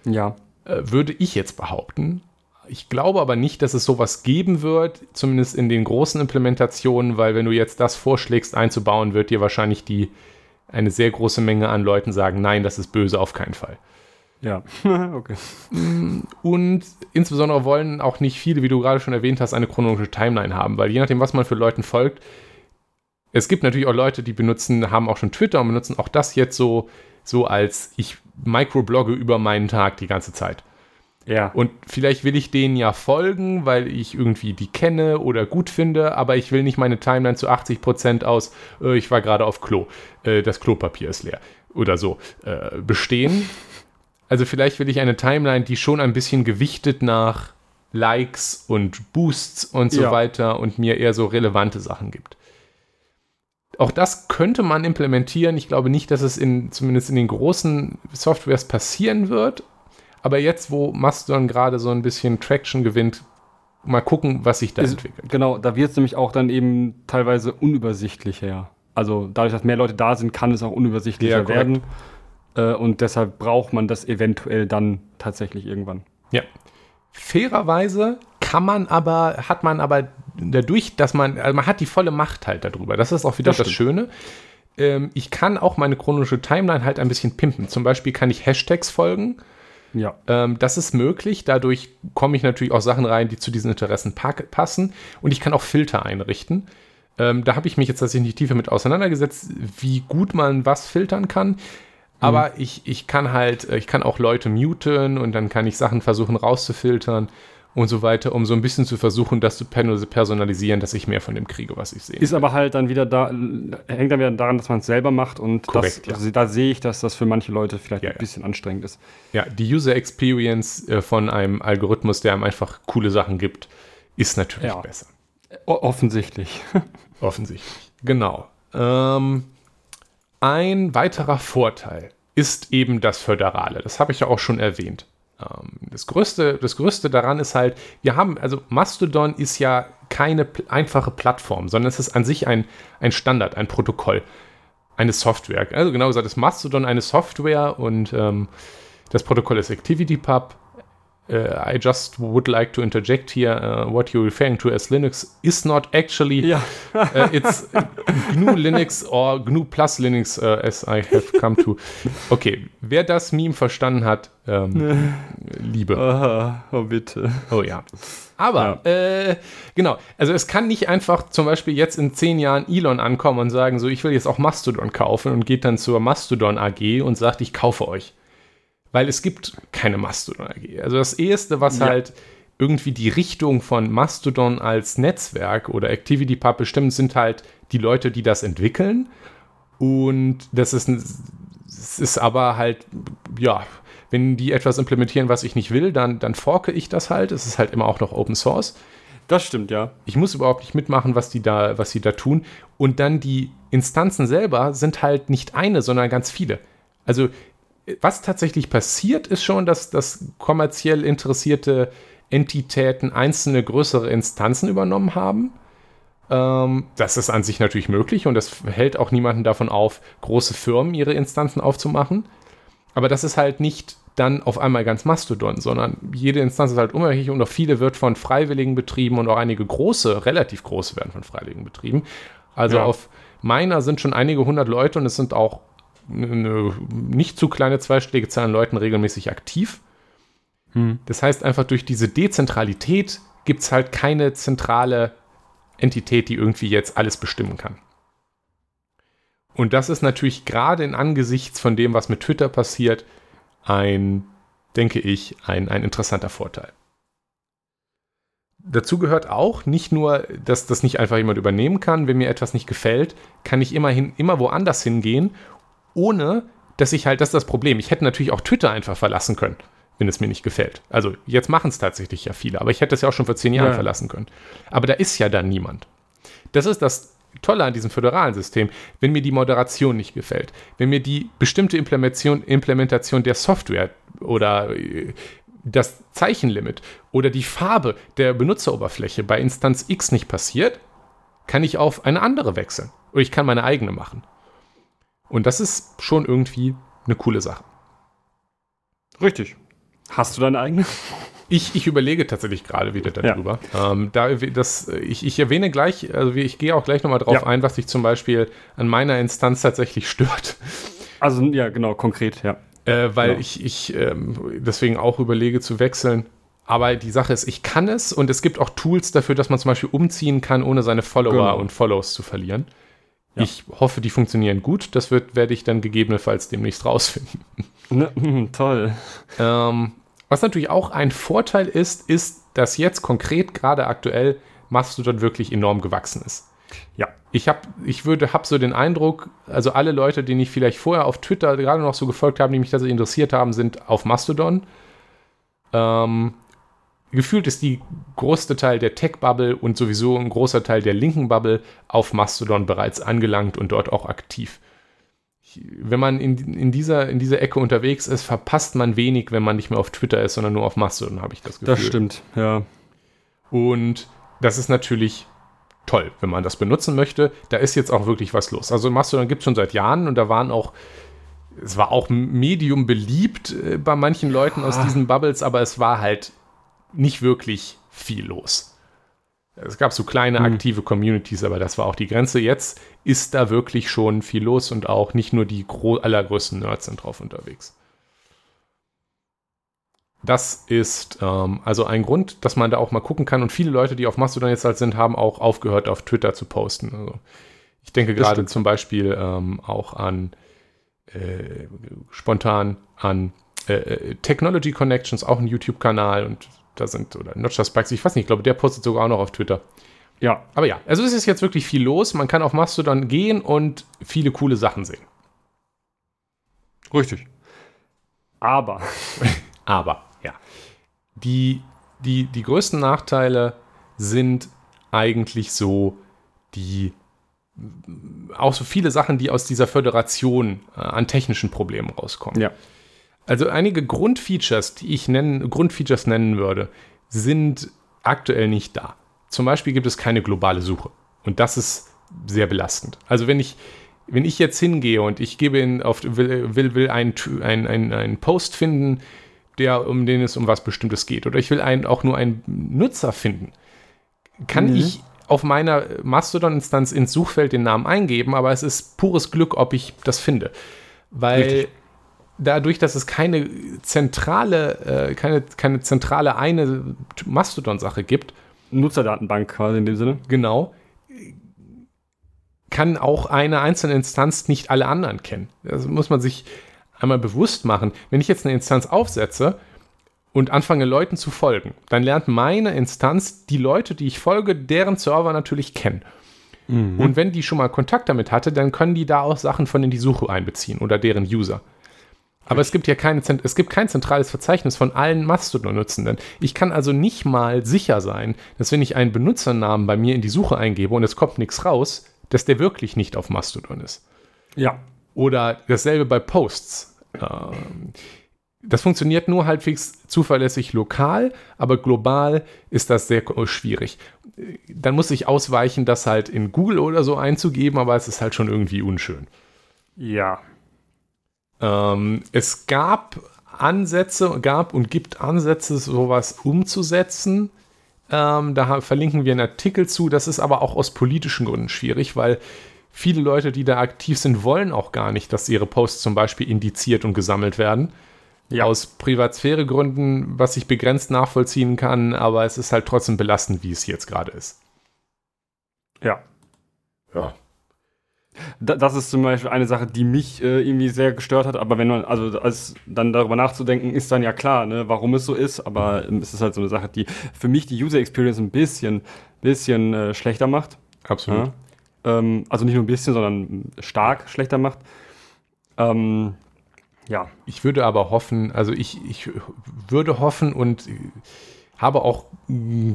Ja. Äh, würde ich jetzt behaupten. Ich glaube aber nicht, dass es sowas geben wird, zumindest in den großen Implementationen, weil wenn du jetzt das vorschlägst einzubauen, wird dir wahrscheinlich die eine sehr große Menge an Leuten sagen, nein, das ist böse, auf keinen Fall. Ja, (laughs) okay. Und insbesondere wollen auch nicht viele, wie du gerade schon erwähnt hast, eine chronologische Timeline haben, weil je nachdem, was man für Leuten folgt, es gibt natürlich auch Leute, die benutzen, haben auch schon Twitter und benutzen auch das jetzt so, so als ich microblogge über meinen Tag die ganze Zeit. Ja. Und vielleicht will ich denen ja folgen, weil ich irgendwie die kenne oder gut finde, aber ich will nicht meine Timeline zu 80% aus, äh, ich war gerade auf Klo, äh, das Klopapier ist leer oder so äh, bestehen. (laughs) Also vielleicht will ich eine Timeline, die schon ein bisschen gewichtet nach Likes und Boosts und so Ja. weiter und mir eher so relevante Sachen gibt. Auch das könnte man implementieren. Ich glaube nicht, dass es in, zumindest in den großen Softwares passieren wird. Aber jetzt, wo Mastodon gerade so ein bisschen Traction gewinnt, mal gucken, was sich da Ist- entwickelt. Genau, da wird es nämlich auch dann eben teilweise unübersichtlicher. Also dadurch, dass mehr Leute da sind, kann es auch unübersichtlicher Ja, werden. Äh, und deshalb braucht man das eventuell dann tatsächlich irgendwann. Ja. Fairerweise kann man aber, hat man aber dadurch, dass man, also man hat die volle Macht halt darüber. Das ist auch wieder Das das, Schöne. Ähm, ich kann auch meine chronologische Timeline halt ein bisschen pimpen. Zum Beispiel kann ich Hashtags folgen. Ja. Ähm, das ist möglich. Dadurch komme ich natürlich auch Sachen rein, die zu diesen Interessen pa passen. Und ich kann auch Filter einrichten. Ähm, da habe ich mich jetzt tatsächlich nicht tiefer mit auseinandergesetzt, wie gut man was filtern kann. Aber ich, ich kann halt, äh, ich kann auch Leute muten und dann kann ich Sachen versuchen rauszufiltern und so weiter, um so ein bisschen zu versuchen, das zu personalisieren, dass ich mehr von dem kriege, was ich sehe. Ist aber halt dann wieder da, hängt dann wieder daran, dass man es selber macht und Korrekt, das, ja. also da sehe ich, dass das für manche Leute vielleicht Ja, ein ja. bisschen anstrengend ist. Ja, die User Experience äh, von einem Algorithmus, der einem einfach coole Sachen gibt, ist natürlich Ja. besser. Offensichtlich. (laughs) Offensichtlich. Genau. Ähm, ein weiterer Vorteil ist eben das Föderale. Das habe ich ja auch schon erwähnt. Ähm, das, Größte, das Größte daran ist halt, wir haben, also Mastodon ist ja keine einfache Plattform, sondern es ist an sich ein, ein Standard, ein Protokoll, eine Software. Also genau gesagt, ist Mastodon eine Software und ähm, das Protokoll ist ActivityPub. Uh, I just would like to interject here. Uh, what you're referring to as Linux is not actually ja. Uh, it's GNU Linux or GNU Plus Linux, uh, as I have come to. Okay, wer das Meme verstanden hat, ähm, (laughs) Liebe. Aha, oh bitte. Oh ja. Aber, äh, genau, also es kann nicht einfach zum Beispiel jetzt in zehn Jahren Elon ankommen und sagen, so, ich will jetzt auch Mastodon kaufen und geht dann zur Mastodon AG und sagt, ich kaufe euch. Weil es gibt keine Mastodon AG. Also das Erste, was Ja. halt irgendwie die Richtung von Mastodon als Netzwerk oder ActivityPub bestimmt, sind halt die Leute, die das entwickeln. Und das ist, ein, es ist aber halt, ja, wenn die etwas implementieren, was ich nicht will, dann, dann forke ich das halt. Es ist halt immer auch noch Open Source. Das stimmt, ja. Ich muss überhaupt nicht mitmachen, was die da, was sie da tun. Und dann die Instanzen selber sind halt nicht eine, sondern ganz viele. Also, was tatsächlich passiert, ist schon, dass, dass kommerziell interessierte Entitäten einzelne größere Instanzen übernommen haben. Ähm, das ist an sich natürlich möglich und das hält auch niemanden davon auf, große Firmen ihre Instanzen aufzumachen. Aber das ist halt nicht dann auf einmal ganz Mastodon, sondern jede Instanz ist halt unabhängig und auch viele wird von Freiwilligen betrieben und auch einige große, relativ große werden von Freiwilligen betrieben. Also Ja. auf meiner sind schon einige hundert Leute und es sind auch eine nicht zu kleine zweistellige Zahl an Leuten regelmäßig aktiv. Hm. Das heißt einfach durch diese Dezentralität gibt es halt keine zentrale Entität, die irgendwie jetzt alles bestimmen kann. Und das ist natürlich gerade in Angesichts von dem, was mit Twitter passiert, ein, denke ich, ein, ein interessanter Vorteil. Dazu gehört auch nicht nur, dass das nicht einfach jemand übernehmen kann. Wenn mir etwas nicht gefällt, kann ich immerhin immer woanders hingehen, ohne dass ich halt, das ist das Problem. Ich hätte natürlich auch Twitter einfach verlassen können, wenn es mir nicht gefällt. Also jetzt machen es tatsächlich ja viele, aber ich hätte es ja auch schon vor zehn Jahren Ja. verlassen können. Aber da ist ja dann niemand. Das ist das Tolle an diesem föderalen System. Wenn mir die Moderation nicht gefällt, wenn mir die bestimmte Implementation, Implementation der Software oder äh, das Zeichenlimit oder die Farbe der Benutzeroberfläche bei Instanz X nicht passiert, kann ich auf eine andere wechseln. Oder ich kann meine eigene machen. Und das ist schon irgendwie eine coole Sache. Richtig. Hast du deine eigene? Ich, ich überlege tatsächlich gerade wieder darüber. Ja. Ähm, da, das, ich, ich erwähne gleich, also ich gehe auch gleich nochmal drauf ja. ein, was sich zum Beispiel an meiner Instanz tatsächlich stört. Also ja, genau, konkret, ja. Äh, weil genau. ich, ich ähm, deswegen auch überlege zu wechseln. Aber die Sache ist, ich kann es und es gibt auch Tools dafür, dass man zum Beispiel umziehen kann, ohne seine Follower genau. und Follows zu verlieren. Ja. Ich hoffe, die funktionieren gut. Das wird, werde ich dann gegebenenfalls demnächst rausfinden. Ne, toll. Ähm, was natürlich auch ein Vorteil ist, ist, dass jetzt konkret gerade aktuell Mastodon wirklich enorm gewachsen ist. Ja. Ich habe, ich würde, habe so den Eindruck, also alle Leute, denen ich vielleicht vorher auf Twitter gerade noch so gefolgt habe, die mich da interessiert haben, sind auf Mastodon. Ähm, gefühlt ist die größte Teil der Tech-Bubble und sowieso ein großer Teil der linken Bubble auf Mastodon bereits angelangt und dort auch aktiv wenn man in, in, dieser, in dieser Ecke unterwegs ist, verpasst man wenig, wenn man nicht mehr auf Twitter ist, sondern nur auf Mastodon, habe ich das Gefühl. Das stimmt, ja. Und das ist natürlich toll, wenn man das benutzen möchte. Da ist jetzt auch wirklich was los. Also Mastodon gibt es schon seit Jahren und da waren auch, es war auch medium beliebt äh, bei manchen Leuten aus diesen Bubbles, aber es war halt nicht wirklich viel los. Es gab so kleine hm. aktive Communities, aber das war auch die Grenze. Jetzt ist da wirklich schon viel los und auch nicht nur die allergrößten Nerds sind drauf unterwegs. Das ist ähm, also ein Grund, dass man da auch mal gucken kann. Und viele Leute, die auf Mastodon jetzt halt sind, haben auch aufgehört, auf Twitter zu posten. Also ich denke gerade zum Beispiel ähm, auch an äh, spontan an äh, äh Technology Connections, auch ein YouTube-Kanal und da sind, oder Notcher Spikes, ich weiß nicht, ich glaube, der postet sogar auch noch auf Twitter. Ja. Aber ja, also es ist jetzt wirklich viel los. Man kann auf Mastodon gehen und viele coole Sachen sehen. Richtig. Aber. (laughs) Aber, ja. Die, die, die größten Nachteile sind eigentlich so die auch so viele Sachen, die aus dieser Föderation äh, an technischen Problemen rauskommen. Ja. Also einige Grundfeatures, die ich nennen, Grundfeatures nennen würde, sind aktuell nicht da. Zum Beispiel gibt es keine globale Suche. Und das ist sehr belastend. Also wenn ich, wenn ich jetzt hingehe und ich gebe in auf, will, will, will einen, einen, einen, einen Post finden, der, um den es um was Bestimmtes geht, oder ich will einen, auch nur einen Nutzer finden, kann mhm. ich auf meiner Mastodon-Instanz ins Suchfeld den Namen eingeben, aber es ist pures Glück, ob ich das finde. Weil Richtig dadurch, dass es keine zentrale, äh, keine, keine zentrale eine Mastodon-Sache gibt. Nutzerdatenbank quasi in dem Sinne. Genau. Kann auch eine einzelne Instanz nicht alle anderen kennen. Das muss man sich einmal bewusst machen. Wenn ich jetzt eine Instanz aufsetze und anfange Leuten zu folgen, dann lernt meine Instanz die Leute, die ich folge, deren Server natürlich kennen. Mhm. Und wenn die schon mal Kontakt damit hatte, dann können die da auch Sachen von in die Suche einbeziehen oder deren User. Aber es gibt ja keine, es gibt kein zentrales Verzeichnis von allen Mastodon-Nutzenden. Ich kann also nicht mal sicher sein, dass wenn ich einen Benutzernamen bei mir in die Suche eingebe und es kommt nichts raus, dass der wirklich nicht auf Mastodon ist. Ja. Oder dasselbe bei Posts. Ähm, das funktioniert nur halbwegs zuverlässig lokal, aber global ist das sehr schwierig. Dann muss ich ausweichen, das halt in Google oder so einzugeben, aber es ist halt schon irgendwie unschön. Ja, ähm, es gab Ansätze, gab und gibt Ansätze, sowas umzusetzen. Ähm, da verlinken wir einen Artikel zu. Das ist aber auch aus politischen Gründen schwierig, weil viele Leute, die da aktiv sind, wollen auch gar nicht, dass ihre Posts zum Beispiel indiziert und gesammelt werden. Ja. Aus Privatsphäregründen, was ich begrenzt nachvollziehen kann, aber es ist halt trotzdem belastend, wie es jetzt gerade ist. Ja. Ja das ist zum Beispiel eine Sache, die mich äh, irgendwie sehr gestört hat. Aber wenn man, also als dann darüber nachzudenken, ist dann ja klar, ne, warum es so ist. Aber ähm, es ist halt so eine Sache, die für mich die User Experience ein bisschen, bisschen äh, schlechter macht. Absolut. Ja? Ähm, also nicht nur ein bisschen, sondern stark schlechter macht. Ähm, ja. Ich würde aber hoffen, also ich, ich würde hoffen und habe auch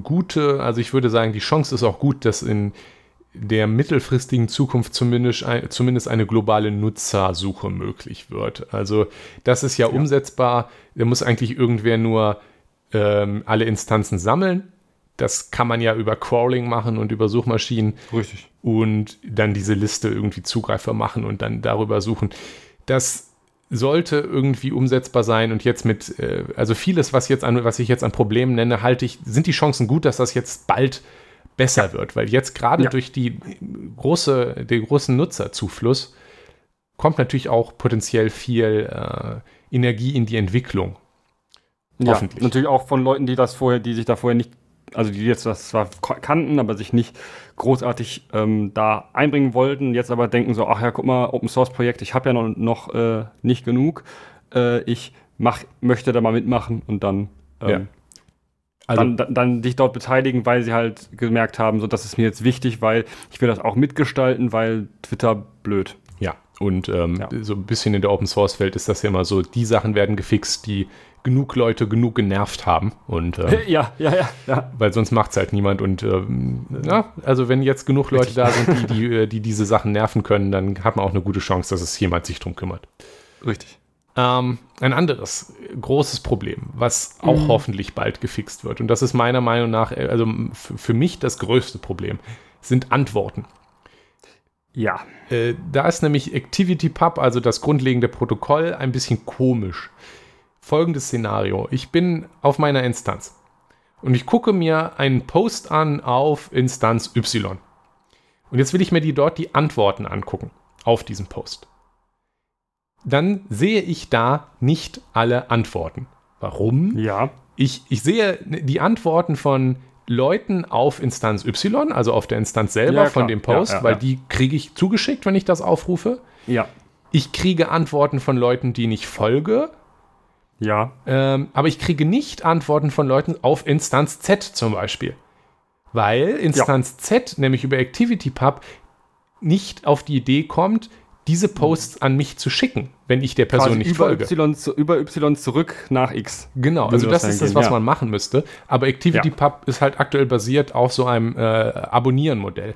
gute, also ich würde sagen, die Chance ist auch gut, dass in der mittelfristigen Zukunft zumindest, ein, zumindest eine globale Nutzersuche möglich wird. Also das ist ja, ja. umsetzbar. Da muss eigentlich irgendwer nur ähm, alle Instanzen sammeln, das kann man ja über Crawling machen und über Suchmaschinen. Richtig. Und dann diese Liste irgendwie zugreifbar machen und dann darüber suchen. Das sollte irgendwie umsetzbar sein und jetzt mit, äh, also vieles, was jetzt an, was ich jetzt an Problemen nenne, halte ich, sind die Chancen gut, dass das jetzt bald besser wird, weil jetzt gerade ja. durch die große, den großen Nutzerzufluss kommt natürlich auch potenziell viel äh, Energie in die Entwicklung. Ja, Hoffentlich. natürlich auch von Leuten, die das vorher, die sich da vorher nicht, also die jetzt das zwar kannten, aber sich nicht großartig ähm, da einbringen wollten, jetzt aber denken so, ach ja, guck mal, Open Source Projekt, ich habe ja noch, noch äh, nicht genug, äh, ich mach, möchte da mal mitmachen und dann ähm. Also, dann, dann, dann sich dort beteiligen, weil sie halt gemerkt haben, so das ist mir jetzt wichtig, weil ich will das auch mitgestalten, weil Twitter blöd. Ja, und ähm, ja. so ein bisschen in der Open Source Welt ist das ja immer so, die Sachen werden gefixt, die genug Leute genug genervt haben. Und, ähm, (laughs) ja, ja, ja, ja. Weil sonst macht es halt niemand. Und ähm, ja, also wenn jetzt genug Leute da sind, die, die, äh, die diese Sachen nerven können, dann hat man auch eine gute Chance, dass es jemand sich drum kümmert. Richtig. Ähm, ein anderes großes Problem, was auch mhm. hoffentlich bald gefixt wird, und das ist meiner Meinung nach, äh, also für mich das größte Problem, sind Antworten. Ja. Äh, da ist nämlich ActivityPub, also das grundlegende Protokoll, ein bisschen komisch. Folgendes Szenario. Ich bin auf meiner Instanz und ich gucke mir einen Post an auf Instanz Y. Und jetzt will ich mir die dort die Antworten angucken auf diesen Post dann sehe ich da nicht alle Antworten. Warum? Ja. Ich, ich sehe die Antworten von Leuten auf Instanz Y, also auf der Instanz selber ja, von dem Post, ja, ja, weil die kriege ich zugeschickt, wenn ich das aufrufe. Ja. Ich kriege Antworten von Leuten, die ich folge. Ja. Ähm, aber ich kriege nicht Antworten von Leuten auf Instanz Z zum Beispiel. Weil Instanz Z, nämlich über ActivityPub, nicht auf die Idee kommt, diese Posts an mich zu schicken, wenn ich der Person Quasi nicht über folge. Y zu, über Y zurück nach X. Genau, also das ist das, was ja. man machen müsste. Aber ActivityPub ja. ist halt aktuell basiert auf so einem äh, Abonnieren-Modell.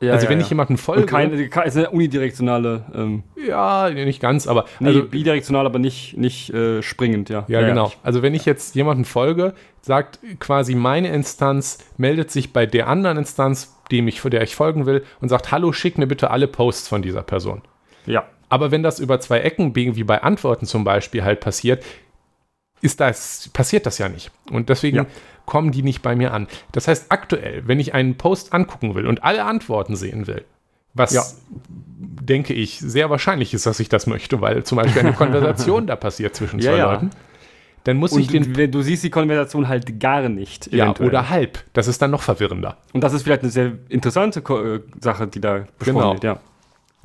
Ja, also wenn ich jemanden folge. Und keine, keine ist eine unidirektionale. Ähm, ja, nicht ganz, aber. Nee, also, bidirektional, aber nicht, nicht äh, springend, ja. Ja, genau. Also wenn ich jetzt jemanden folge, sagt quasi meine Instanz, meldet sich bei der anderen Instanz, dem ich, der ich folgen will, und sagt, hallo, schick mir bitte alle Posts von dieser Person. Ja. Aber wenn das über zwei Ecken, wie bei Antworten zum Beispiel, halt passiert, ist das, passiert das ja nicht. Und deswegen ja. kommen die nicht bei mir an. Das heißt, aktuell, wenn ich einen Post angucken will und alle Antworten sehen will, was ja. denke ich sehr wahrscheinlich ist, dass ich das möchte, weil zum Beispiel eine (laughs) Konversation da passiert zwischen zwei ja, Leuten. Dann muss und ich den. Du, du siehst die Konversation halt gar nicht. Ja, oder halb. Das ist dann noch verwirrender. Und das ist vielleicht eine sehr interessante Ko Sache, die da besprochen genau. wird, ja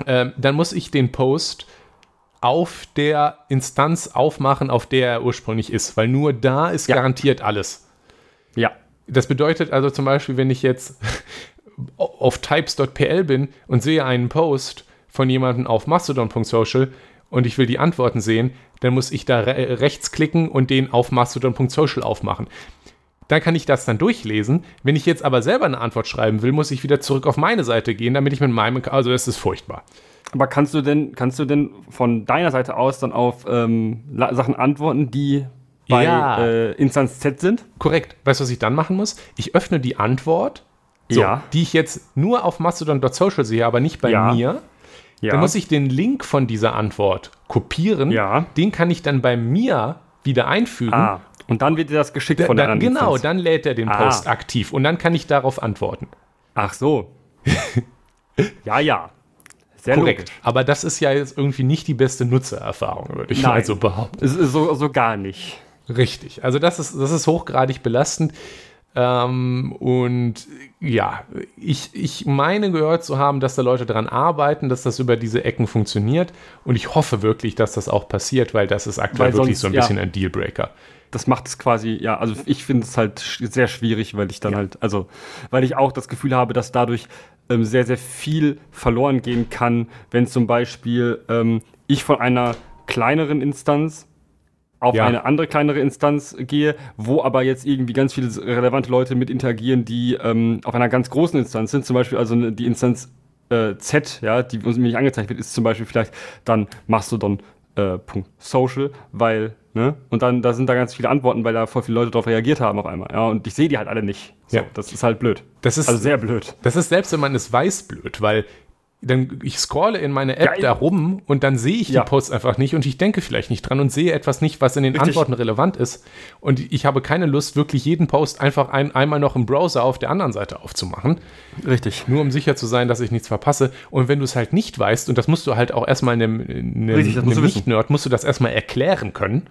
ähm, dann muss ich den Post auf der Instanz aufmachen, auf der er ursprünglich ist, weil nur da ist ja. garantiert alles. Ja. Das bedeutet also zum Beispiel, wenn ich jetzt (laughs) auf types.pl bin und sehe einen Post von jemandem auf mastodon.social und ich will die Antworten sehen, dann muss ich da re rechts klicken und den auf mastodon.social aufmachen. Dann kann ich das dann durchlesen. Wenn ich jetzt aber selber eine Antwort schreiben will, muss ich wieder zurück auf meine Seite gehen, damit ich mit meinem, also es ist furchtbar. Aber kannst du denn, kannst du denn von deiner Seite aus dann auf ähm, Sachen antworten, die bei ja. äh, Instanz Z sind? Korrekt. Weißt du, was ich dann machen muss? Ich öffne die Antwort, so, ja. die ich jetzt nur auf mastodon.social sehe, aber nicht bei ja. mir. Ja. Dann muss ich den Link von dieser Antwort kopieren. Ja. Den kann ich dann bei mir wieder einfügen. Ah. Und dann wird dir das geschickt von der anderen Genau, Instanz. dann lädt er den ah. Post aktiv und dann kann ich darauf antworten. Ach so. (laughs) ja, ja. Sehr Korrekt. Logisch. Aber das ist ja jetzt irgendwie nicht die beste Nutzererfahrung, würde ich Nein. mal so behaupten. So, so gar nicht. Richtig. Also das ist, das ist hochgradig belastend. Ähm, und ja, ich, ich meine gehört zu haben, dass da Leute daran arbeiten, dass das über diese Ecken funktioniert. Und ich hoffe wirklich, dass das auch passiert, weil das ist aktuell weil wirklich sonst, so ein bisschen ja. ein Dealbreaker das macht es quasi, ja, also ich finde es halt sehr schwierig, weil ich dann ja. halt, also, weil ich auch das Gefühl habe, dass dadurch ähm, sehr, sehr viel verloren gehen kann, wenn zum Beispiel ähm, ich von einer kleineren Instanz auf ja. eine andere kleinere Instanz gehe, wo aber jetzt irgendwie ganz viele relevante Leute mit interagieren, die ähm, auf einer ganz großen Instanz sind. Zum Beispiel also die Instanz äh, Z, ja, die uns nicht angezeigt wird, ist zum Beispiel vielleicht dann Mastodon äh, Social, weil, ne? Und dann da sind da ganz viele Antworten, weil da voll viele Leute darauf reagiert haben auf einmal. Ja, und ich sehe die halt alle nicht. So, Ja. Das ist halt blöd. Das ist, Also sehr blöd. das ist selbst, wenn man es weiß, blöd, weil dann ich scrolle in meine App Geil. da rum und dann sehe ich Ja. die Posts einfach nicht und ich denke vielleicht nicht dran und sehe etwas nicht, was in den Richtig. Antworten relevant ist. Und ich habe keine Lust, wirklich jeden Post einfach ein, einmal noch im Browser auf der anderen Seite aufzumachen, Richtig. nur um sicher zu sein, dass ich nichts verpasse. Und wenn du es halt nicht weißt, und das musst du halt auch erstmal einem, einem. Nicht-Nerd, musst du das erstmal erklären können.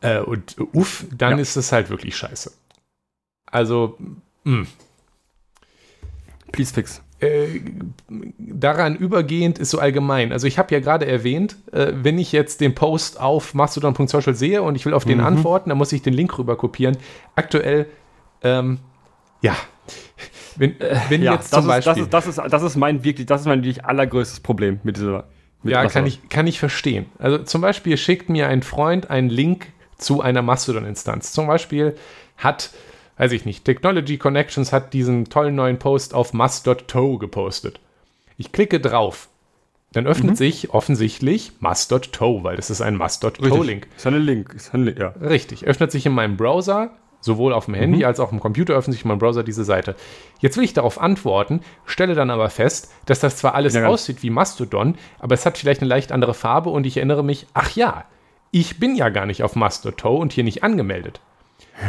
Äh, und uff, dann Ja. ist es halt wirklich scheiße. Also, mh. Please fix. Äh, daran übergehend ist so allgemein. Also ich habe ja gerade erwähnt, äh, wenn ich jetzt den Post auf mastodon.social sehe und ich will auf den Mhm. antworten, dann muss ich den Link rüber kopieren. Aktuell, ähm, ja, (laughs) wenn, wenn Ja, jetzt das zum ist, das, Beispiel, ist, das, ist, das ist mein wirklich, das ist mein wirklich allergrößtes Problem mit dieser. Mit ja, Mastodon. kann ich, kann ich verstehen. Also zum Beispiel schickt mir ein Freund einen Link zu einer Mastodon-Instanz. Zum Beispiel hat, weiß ich nicht, Technology Connections hat diesen tollen neuen Post auf must.to gepostet. Ich klicke drauf. Dann öffnet Mhm. sich offensichtlich must.to, weil das ist ein must.to-Link. Ist ein Link. Ist ein Link, ja. Richtig. Öffnet sich in meinem Browser, sowohl auf dem Handy Mhm. als auch im Computer öffnet sich in meinem Browser diese Seite. Jetzt will ich darauf antworten, stelle dann aber fest, dass das zwar alles Ja, aussieht wie Mastodon, aber es hat vielleicht eine leicht andere Farbe und ich erinnere mich, ach ja, ich bin ja gar nicht auf Mastodon und hier nicht angemeldet.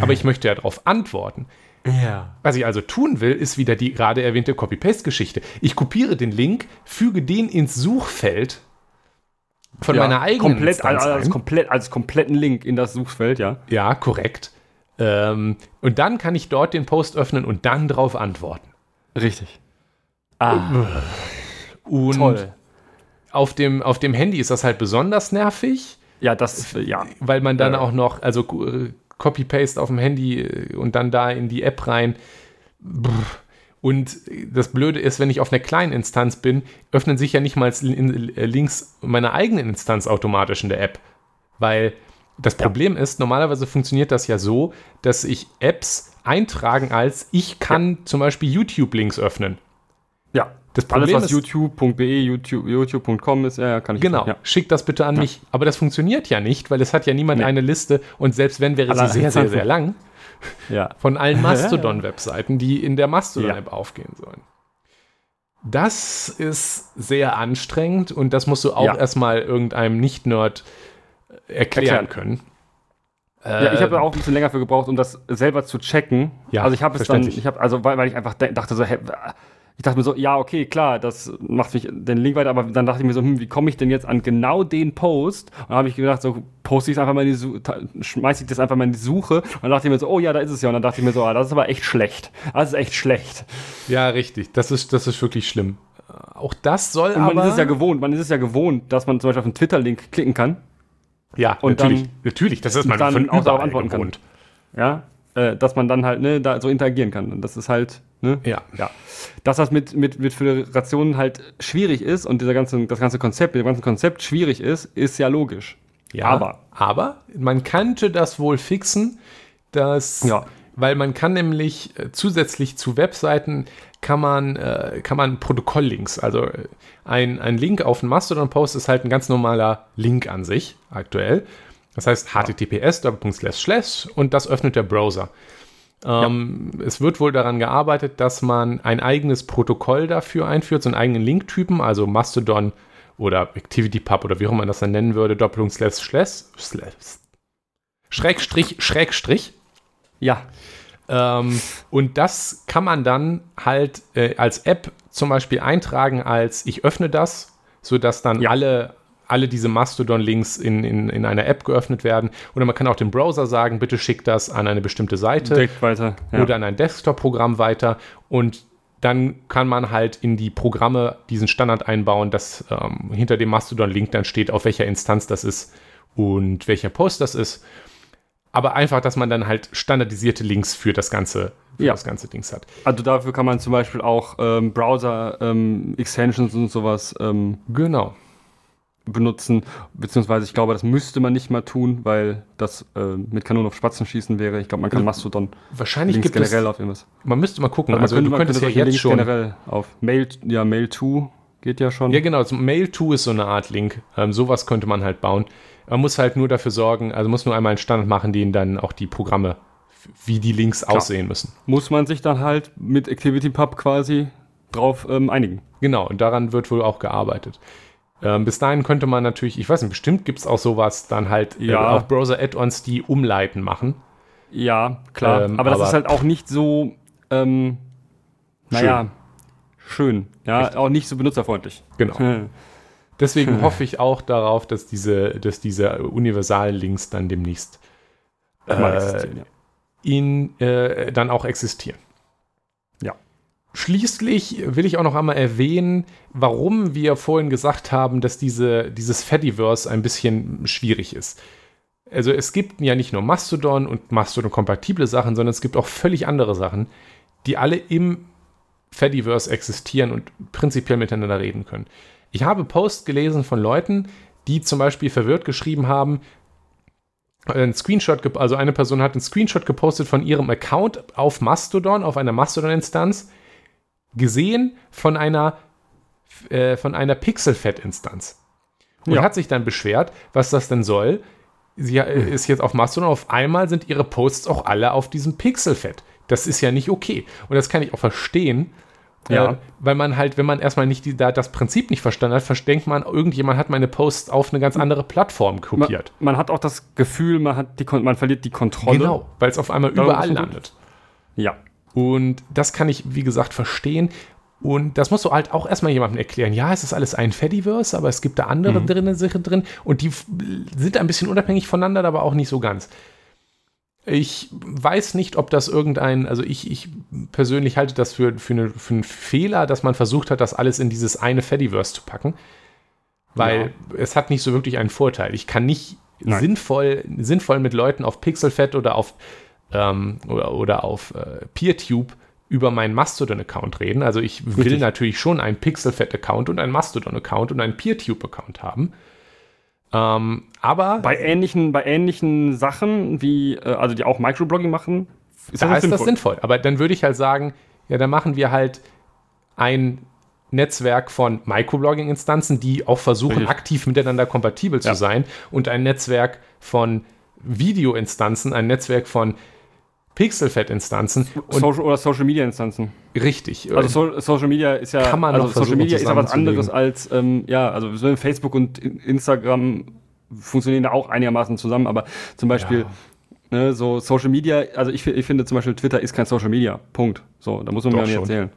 Aber ich möchte ja darauf antworten. Ja. Was ich also tun will, ist wieder die gerade erwähnte Copy-Paste-Geschichte. Ich kopiere den Link, füge den ins Suchfeld von meiner eigenen komplett, Instanz als, als, komplett, als kompletten Link in das Suchfeld, ja. Ja, korrekt. Ähm, und dann kann ich dort den Post öffnen und dann drauf antworten. Richtig. Ah, Und toll. Auf dem, auf dem Handy ist das halt besonders nervig, Ja, das, ja. weil man dann Ja. auch noch, also äh, Copy-Paste auf dem Handy äh, und dann da in die App rein. Und das Blöde ist, wenn ich auf einer kleinen Instanz bin, öffnen sich ja nicht mal äh, Links meiner eigenen Instanz automatisch in der App. Weil das Problem ist, normalerweise funktioniert das ja so, dass ich Apps eintragen als ich kann zum Beispiel YouTube-Links öffnen. Ja. Das Alles, Problem was ist, youtube.be, YouTube, youtube.com ist, ja, ja, kann ich. Genau, Ja. schickt das bitte an Ja. mich. Aber das funktioniert ja nicht, weil es hat ja niemand Nee. eine Liste und selbst wenn, wäre sie Alle- sehr, sehr, sehr lang ja. von allen (laughs) Mastodon-Webseiten, die in der Mastodon-App aufgehen sollen. Das ist sehr anstrengend und das musst du auch Ja. erstmal irgendeinem Nicht-Nerd erklären, Erklären. können. Ja, ich Äh, habe da auch ein bisschen länger für gebraucht, um das selber zu checken. Ja, also ich habe es dann, ich habe, also weil, weil ich einfach dachte so, hä, ich dachte mir so, ja, okay, klar, das macht mich den Link weiter, aber dann dachte ich mir so, hm, wie komme ich denn jetzt an genau den Post? Und dann habe ich gedacht, so poste ich es einfach mal in die Suche, schmeiße ich das einfach mal in die Suche und dann dachte ich mir so, oh ja, da ist es ja. Und dann dachte ich mir so, ah, das ist aber echt schlecht. Das ist echt schlecht. ja, richtig. Das ist, das ist wirklich schlimm. Äh, Auch das soll Und man aber... ist es ja gewohnt, man ist es ja gewohnt, dass man zum Beispiel auf einen Twitter-Link klicken kann. ja, und natürlich. dann- natürlich, das ist man dann von auch darauf antworten kann. gewohnt. Ja, äh, dass man dann halt ne, da so interagieren kann. Und das ist halt, ne? Ja. ja. Dass das mit, mit, mit Föderationen halt schwierig ist und dieser ganze, das ganze Konzept, mit dem ganzen Konzept schwierig ist, ist ja logisch. Ja, Aber- aber man könnte das wohl fixen, dass, Ja. weil man kann nämlich äh, zusätzlich zu Webseiten kann man, äh, kann man Protokolllinks, also äh, ein, ein Link auf einen Mastodon-Post ist halt ein ganz normaler Link an sich aktuell. Das heißt https slash und das öffnet der Browser. Ähm, Es wird wohl daran gearbeitet, dass man ein eigenes Protokoll dafür einführt, so einen eigenen Linktypen, also Mastodon oder ActivityPub oder wie auch immer man das dann nennen würde, Doppelung slash slash slash Schrägstrich, Schrägstrich. Ja. Ähm, und das kann man dann halt äh, als App zum Beispiel eintragen als ich öffne das, sodass dann Ja. alle, alle diese Mastodon-Links in, in, in einer App geöffnet werden. Oder man kann auch dem Browser sagen, bitte schick das an eine bestimmte Seite Direkt weiter. Ja. oder an ein Desktop-Programm weiter und dann kann man halt in die Programme diesen Standard einbauen, dass ähm, hinter dem Mastodon-Link dann steht, auf welcher Instanz das ist und welcher Post das ist. Aber einfach, dass man dann halt standardisierte Links für das ganze, für Ja. das ganze Dings hat. also dafür kann man zum Beispiel auch ähm, Browser-Extensions und sowas ähm, Genau. Benutzen. Beziehungsweise ich glaube, das müsste man nicht mal tun, weil das äh, mit Kanonen auf Spatzen schießen wäre. Ich glaube, man kann Mastodon Wahrscheinlich Links gibt es, generell auf irgendwas. man müsste mal gucken, also, könnte- du könntest ja jetzt schon, generell auf Mail, ja, Mail2 geht ja schon. ja genau, so Mail-to ist so eine Art Link, ähm, sowas könnte man halt bauen. Man muss halt nur dafür sorgen, also muss nur einmal einen Standard machen, den dann auch die Programme wie die Links Klar. aussehen müssen. Muss man sich dann halt mit ActivityPub quasi drauf ähm, einigen. Genau, und daran wird wohl auch gearbeitet. Ähm, bis dahin könnte man natürlich, ich weiß nicht, bestimmt gibt es auch sowas, dann halt äh, ja. äh, auch Browser-Add-ons, die umleiten machen. Ja, klar. Ähm, aber das aber ist halt auch nicht so, ähm, naja, schön. schön. Ja, Richtig. auch nicht so benutzerfreundlich. Genau. (laughs) Deswegen (laughs) hoffe ich auch darauf, dass diese, dass diese universalen Links dann demnächst äh, ja. in, äh, dann auch existieren. Schließlich will ich auch noch einmal erwähnen, warum wir vorhin gesagt haben, dass diese, dieses Fediverse ein bisschen schwierig ist. Also es gibt ja nicht nur Mastodon und Mastodon-kompatible Sachen, sondern es gibt auch völlig andere Sachen, die alle im Fediverse existieren und prinzipiell miteinander reden können. Ich habe Posts gelesen von Leuten, die zum Beispiel verwirrt geschrieben haben, ein Screenshot, also eine Person hat einen Screenshot gepostet von ihrem Account auf Mastodon, auf einer Mastodon-Instanz, gesehen von einer, äh, von einer Pixelfed-Instanz. Und ja. hat sich dann beschwert, was das denn soll. Sie äh, ist jetzt auf Mastodon, auf einmal sind ihre Posts auch alle auf diesem Pixelfed. Das ist ja nicht okay. Und das kann ich auch verstehen, ja. Äh, weil man halt, wenn man erstmal nicht die, da das Prinzip nicht verstanden hat, verdenkt man, irgendjemand hat meine Posts auf eine ganz andere Plattform kopiert. Man, man hat auch das Gefühl, man, hat die, man verliert die Kontrolle. Genau, weil es auf einmal überall landet. Ja. Und das kann ich, wie gesagt, verstehen. Und das musst du halt auch erstmal jemandem erklären. Ja, es ist alles ein Fediverse, aber es gibt da andere mhm. drin, Sachen drin und die sind ein bisschen unabhängig voneinander, aber auch nicht so ganz. Ich weiß nicht, ob das irgendein, also ich, ich persönlich halte das für, für, eine, für einen Fehler, dass man versucht hat, das alles in dieses eine Fediverse zu packen, weil ja. es hat nicht so wirklich einen Vorteil. Ich kann nicht sinnvoll, sinnvoll mit Leuten auf Pixelfed oder auf, ähm, oder, oder auf äh, PeerTube über meinen Mastodon-Account reden. Also ich will Richtig. natürlich schon einen Pixelfed-Account und einen Mastodon-Account und einen PeerTube-Account haben. Ähm, aber bei ähnlichen, bei ähnlichen Sachen, wie, äh, also die auch Microblogging machen, ist, da ist sinnvoll. das sinnvoll. Aber dann würde ich halt sagen, ja, dann machen wir halt ein Netzwerk von Microblogging-Instanzen, die auch versuchen, Richtig. aktiv miteinander kompatibel zu ja. sein, und ein Netzwerk von Video-Instanzen, ein Netzwerk von Pixelfed-Instanzen. Social oder Social Media Instanzen. Richtig. Also so, Social Media ist ja, kann man also Social Media ist ja was anderes als, ähm, ja, also Facebook und Instagram funktionieren da auch einigermaßen zusammen, aber zum Beispiel, ja. ne, so Social Media, also ich, ich finde zum Beispiel Twitter ist kein Social Media. Punkt. So, da muss man Doch mir nicht erzählen.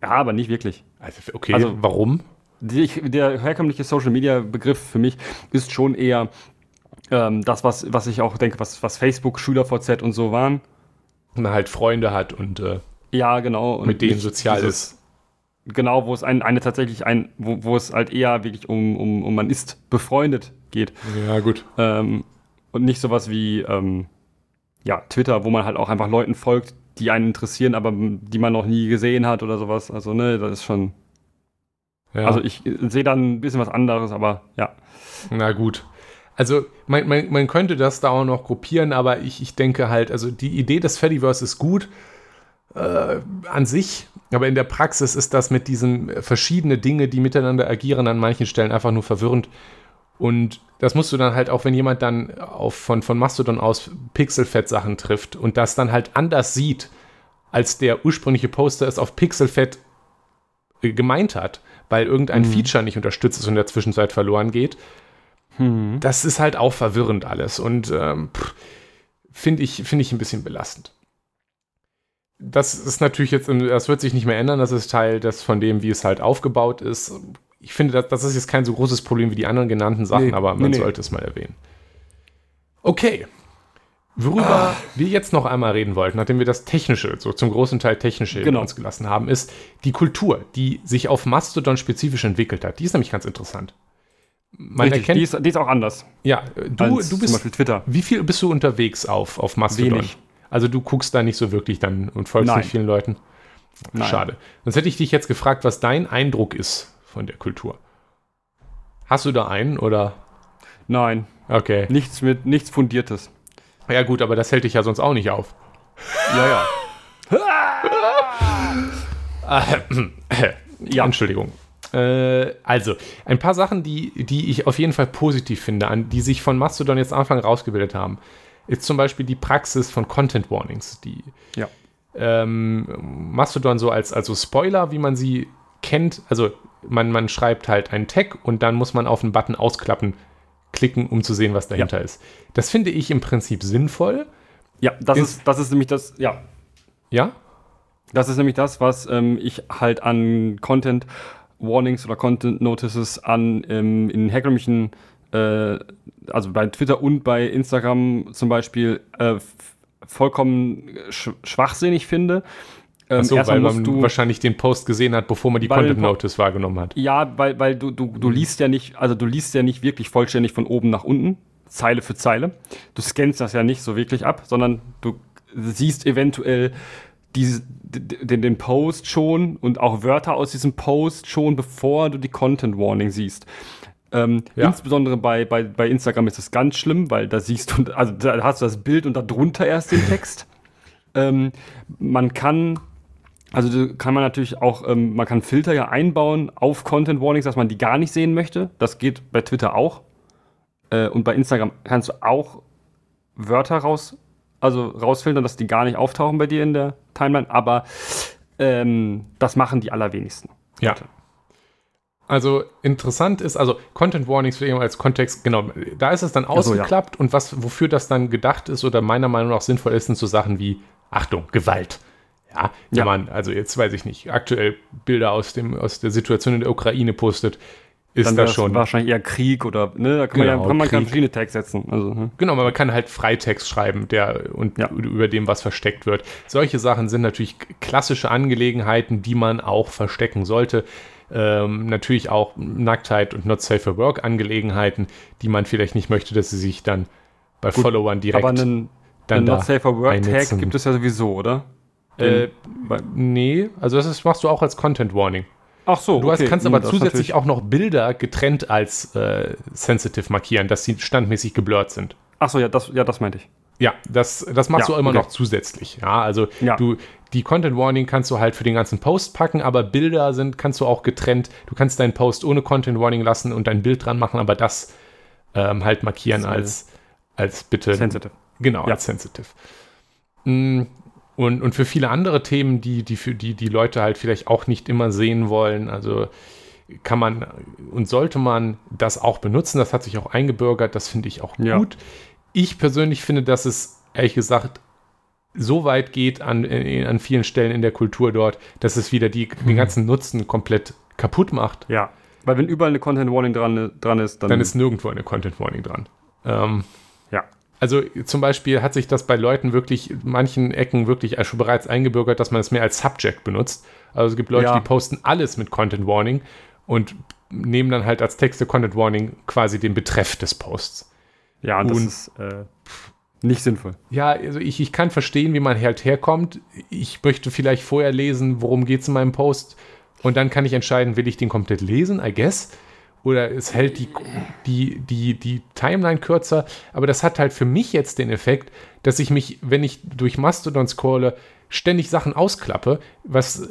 Ja, aber nicht wirklich. Also, okay, also, warum? Die, der herkömmliche Social Media Begriff für mich ist schon eher ähm, das, was, was ich auch denke, was, was Facebook, SchülerVZ und so waren man halt Freunde hat und äh, ja, genau. Und mit denen sozial dieses, ist. Genau, wo es ein, eine tatsächlich ein, wo, wo es halt eher wirklich um, um, um man ist befreundet geht. Ja, gut. Ähm, und nicht sowas wie ähm, ja, Twitter, wo man halt auch einfach Leuten folgt, die einen interessieren, aber die man noch nie gesehen hat oder sowas. Also, ne, das ist schon. Ja. Also ich sehe dann ein bisschen was anderes, aber ja. Na gut. Also man, man, man könnte das da auch noch gruppieren, aber ich, ich denke halt, also die Idee des Fediverse ist gut äh, an sich, aber in der Praxis ist das mit diesen verschiedenen Dinge, die miteinander agieren, an manchen Stellen einfach nur verwirrend. Und das musst du dann halt auch, wenn jemand dann auf, von, von Mastodon aus Pixelfett-Sachen trifft und das dann halt anders sieht, als der ursprüngliche Poster es auf Pixelfett äh, gemeint hat, weil irgendein mhm. Feature nicht unterstützt ist und in der Zwischenzeit verloren geht, hm. Das ist halt auch verwirrend alles und ähm, finde ich, find ich ein bisschen belastend. Das ist natürlich jetzt, das wird sich nicht mehr ändern, das ist Teil des, von dem, wie es halt aufgebaut ist. Ich finde, das, das ist jetzt kein so großes Problem wie die anderen genannten Sachen, nee, aber man nee, sollte nee. es mal erwähnen. Okay. Worüber ah. wir jetzt noch einmal reden wollten, nachdem wir das Technische, so zum großen Teil Technische genau. uns gelassen haben, ist die Kultur, die sich auf Mastodon spezifisch entwickelt hat. Die ist nämlich ganz interessant. Man Richtig, erkennt, die, ist, die ist auch anders. Ja, du, du bist. Zum Beispiel Twitter. Wie viel bist du unterwegs auf, auf Mastodon? Wenig. Also du guckst da nicht so wirklich dann und folgst Nein. nicht vielen Leuten. Nein. Schade. Sonst hätte ich dich jetzt gefragt, was dein Eindruck ist von der Kultur. Hast du da einen oder? Nein. Okay. Nichts mit nichts Fundiertes. Ja, gut, aber das hält dich ja sonst auch nicht auf. Ja, ja. (laughs) (clears throat) ja. Entschuldigung. Äh, also, ein paar Sachen, die, die ich auf jeden Fall positiv finde, an, die sich von Mastodon jetzt Anfang rausgebildet haben. ist zum Beispiel die Praxis von Content Warnings, die Ja. ähm, Mastodon so als also Spoiler, wie man sie kennt. Also man, man schreibt halt einen Tag und dann muss man auf den Button ausklappen, klicken, um zu sehen, was dahinter ist. Das finde ich im Prinzip sinnvoll. Ja, das Ist- ist, das ist nämlich das, ja, Ja, Das ist nämlich das, was ähm, ich halt an Content Warnings oder Content Notices an ähm, in herkömmlichen, äh, also bei Twitter und bei Instagram zum Beispiel, äh, vollkommen sch schwachsinnig finde. Ähm, so, weil man du- wahrscheinlich den Post gesehen hat, bevor man die Content Notice wahrgenommen hat. Ja, weil, weil du, du, du liest ja nicht, also du liest ja nicht wirklich vollständig von oben nach unten, Zeile für Zeile. Du scannst das ja nicht so wirklich ab, sondern du siehst eventuell diese, d- den, den Post schon und auch Wörter aus diesem Post schon, bevor du die Content Warning siehst. Ähm, Ja. Insbesondere bei, bei, bei Instagram ist das ganz schlimm, weil da siehst du, also da hast du das Bild und darunter erst den Text. ähm, man kann also kann man natürlich auch, ähm, man kann Filter ja einbauen auf Content Warnings, dass man die gar nicht sehen möchte. Das geht bei Twitter auch. Äh, und bei Instagram kannst du auch Wörter raus, also rausfiltern, dass die gar nicht auftauchen bei dir in der Timeline. Aber ähm, das machen die allerwenigsten. Ja. Also interessant ist, also Content Warnings vielleicht mal als Kontext, genau, da ist es dann so, ja. ausgeklappt und was, wofür das dann gedacht ist oder meiner Meinung nach sinnvoll ist, sind so Sachen wie, Achtung, Gewalt. Ja, wenn Ja. man, also jetzt weiß ich nicht, aktuell Bilder aus, dem, aus der Situation in der Ukraine postet, ist Dann das wäre schon. wahrscheinlich eher Krieg oder, ne, da kann man Genau, ja kann man verschiedene Tags setzen. Also, ne? Genau, aber man kann halt Freitext schreiben, der und Ja. über dem was versteckt wird. Solche Sachen sind natürlich klassische Angelegenheiten, die man auch verstecken sollte. Ähm, natürlich auch Nacktheit und Not Safe for Work Angelegenheiten, die man vielleicht nicht möchte, dass sie sich dann bei Followern direkt Aber einen, dann einen da Not Safe for Work Tag gibt es ja sowieso, oder? äh, Bei- nee, also das ist, machst du auch als Content Warning. Ach so, Du hast, okay. kannst Hm, aber das zusätzlich auch noch Bilder getrennt als äh, sensitive markieren, dass sie standmäßig geblurrt sind. Ach so, ja, das, ja, das meinte ich. Ja, das, das machst Ja, du immer okay. noch zusätzlich. Ja, also Ja. du, die Content Warning kannst du halt für den ganzen Post packen, aber Bilder sind, kannst du auch getrennt. Du kannst deinen Post ohne Content Warning lassen und ein Bild dran machen, aber das ähm, halt markieren Das ist, als, als bitte. Sensitive. Genau, Ja. als sensitive. Mm, Und, und für viele andere Themen, die, die für die die Leute halt vielleicht auch nicht immer sehen wollen, also kann man und sollte man das auch benutzen. Das hat sich auch eingebürgert, das finde ich auch Ja. gut. Ich persönlich finde, dass es ehrlich gesagt so weit geht an, an vielen Stellen in der Kultur dort, dass es wieder die, Hm. den ganzen Nutzen komplett kaputt macht. Ja. Weil wenn überall eine Content Warning dran, dran ist, dann, Dann ist nirgendwo eine Content Warning dran. Ähm, ja. Also zum Beispiel hat sich das bei Leuten wirklich, manchen Ecken wirklich schon bereits eingebürgert, dass man es mehr als Subject benutzt. Also es gibt Leute, Ja. die posten alles mit Content Warning und nehmen dann halt als Texte Content Warning quasi den Betreff des Posts. Ja, und das ist äh, nicht sinnvoll. Ja, also ich, ich kann verstehen, wie man halt herkommt. Ich möchte vielleicht vorher lesen, worum geht es in meinem Post und dann kann ich entscheiden, will ich den komplett lesen, I guess. Oder es hält die, die, die, die Timeline kürzer. Aber das hat halt für mich jetzt den Effekt, dass ich mich, wenn ich durch Mastodon scrolle, ständig Sachen ausklappe, was,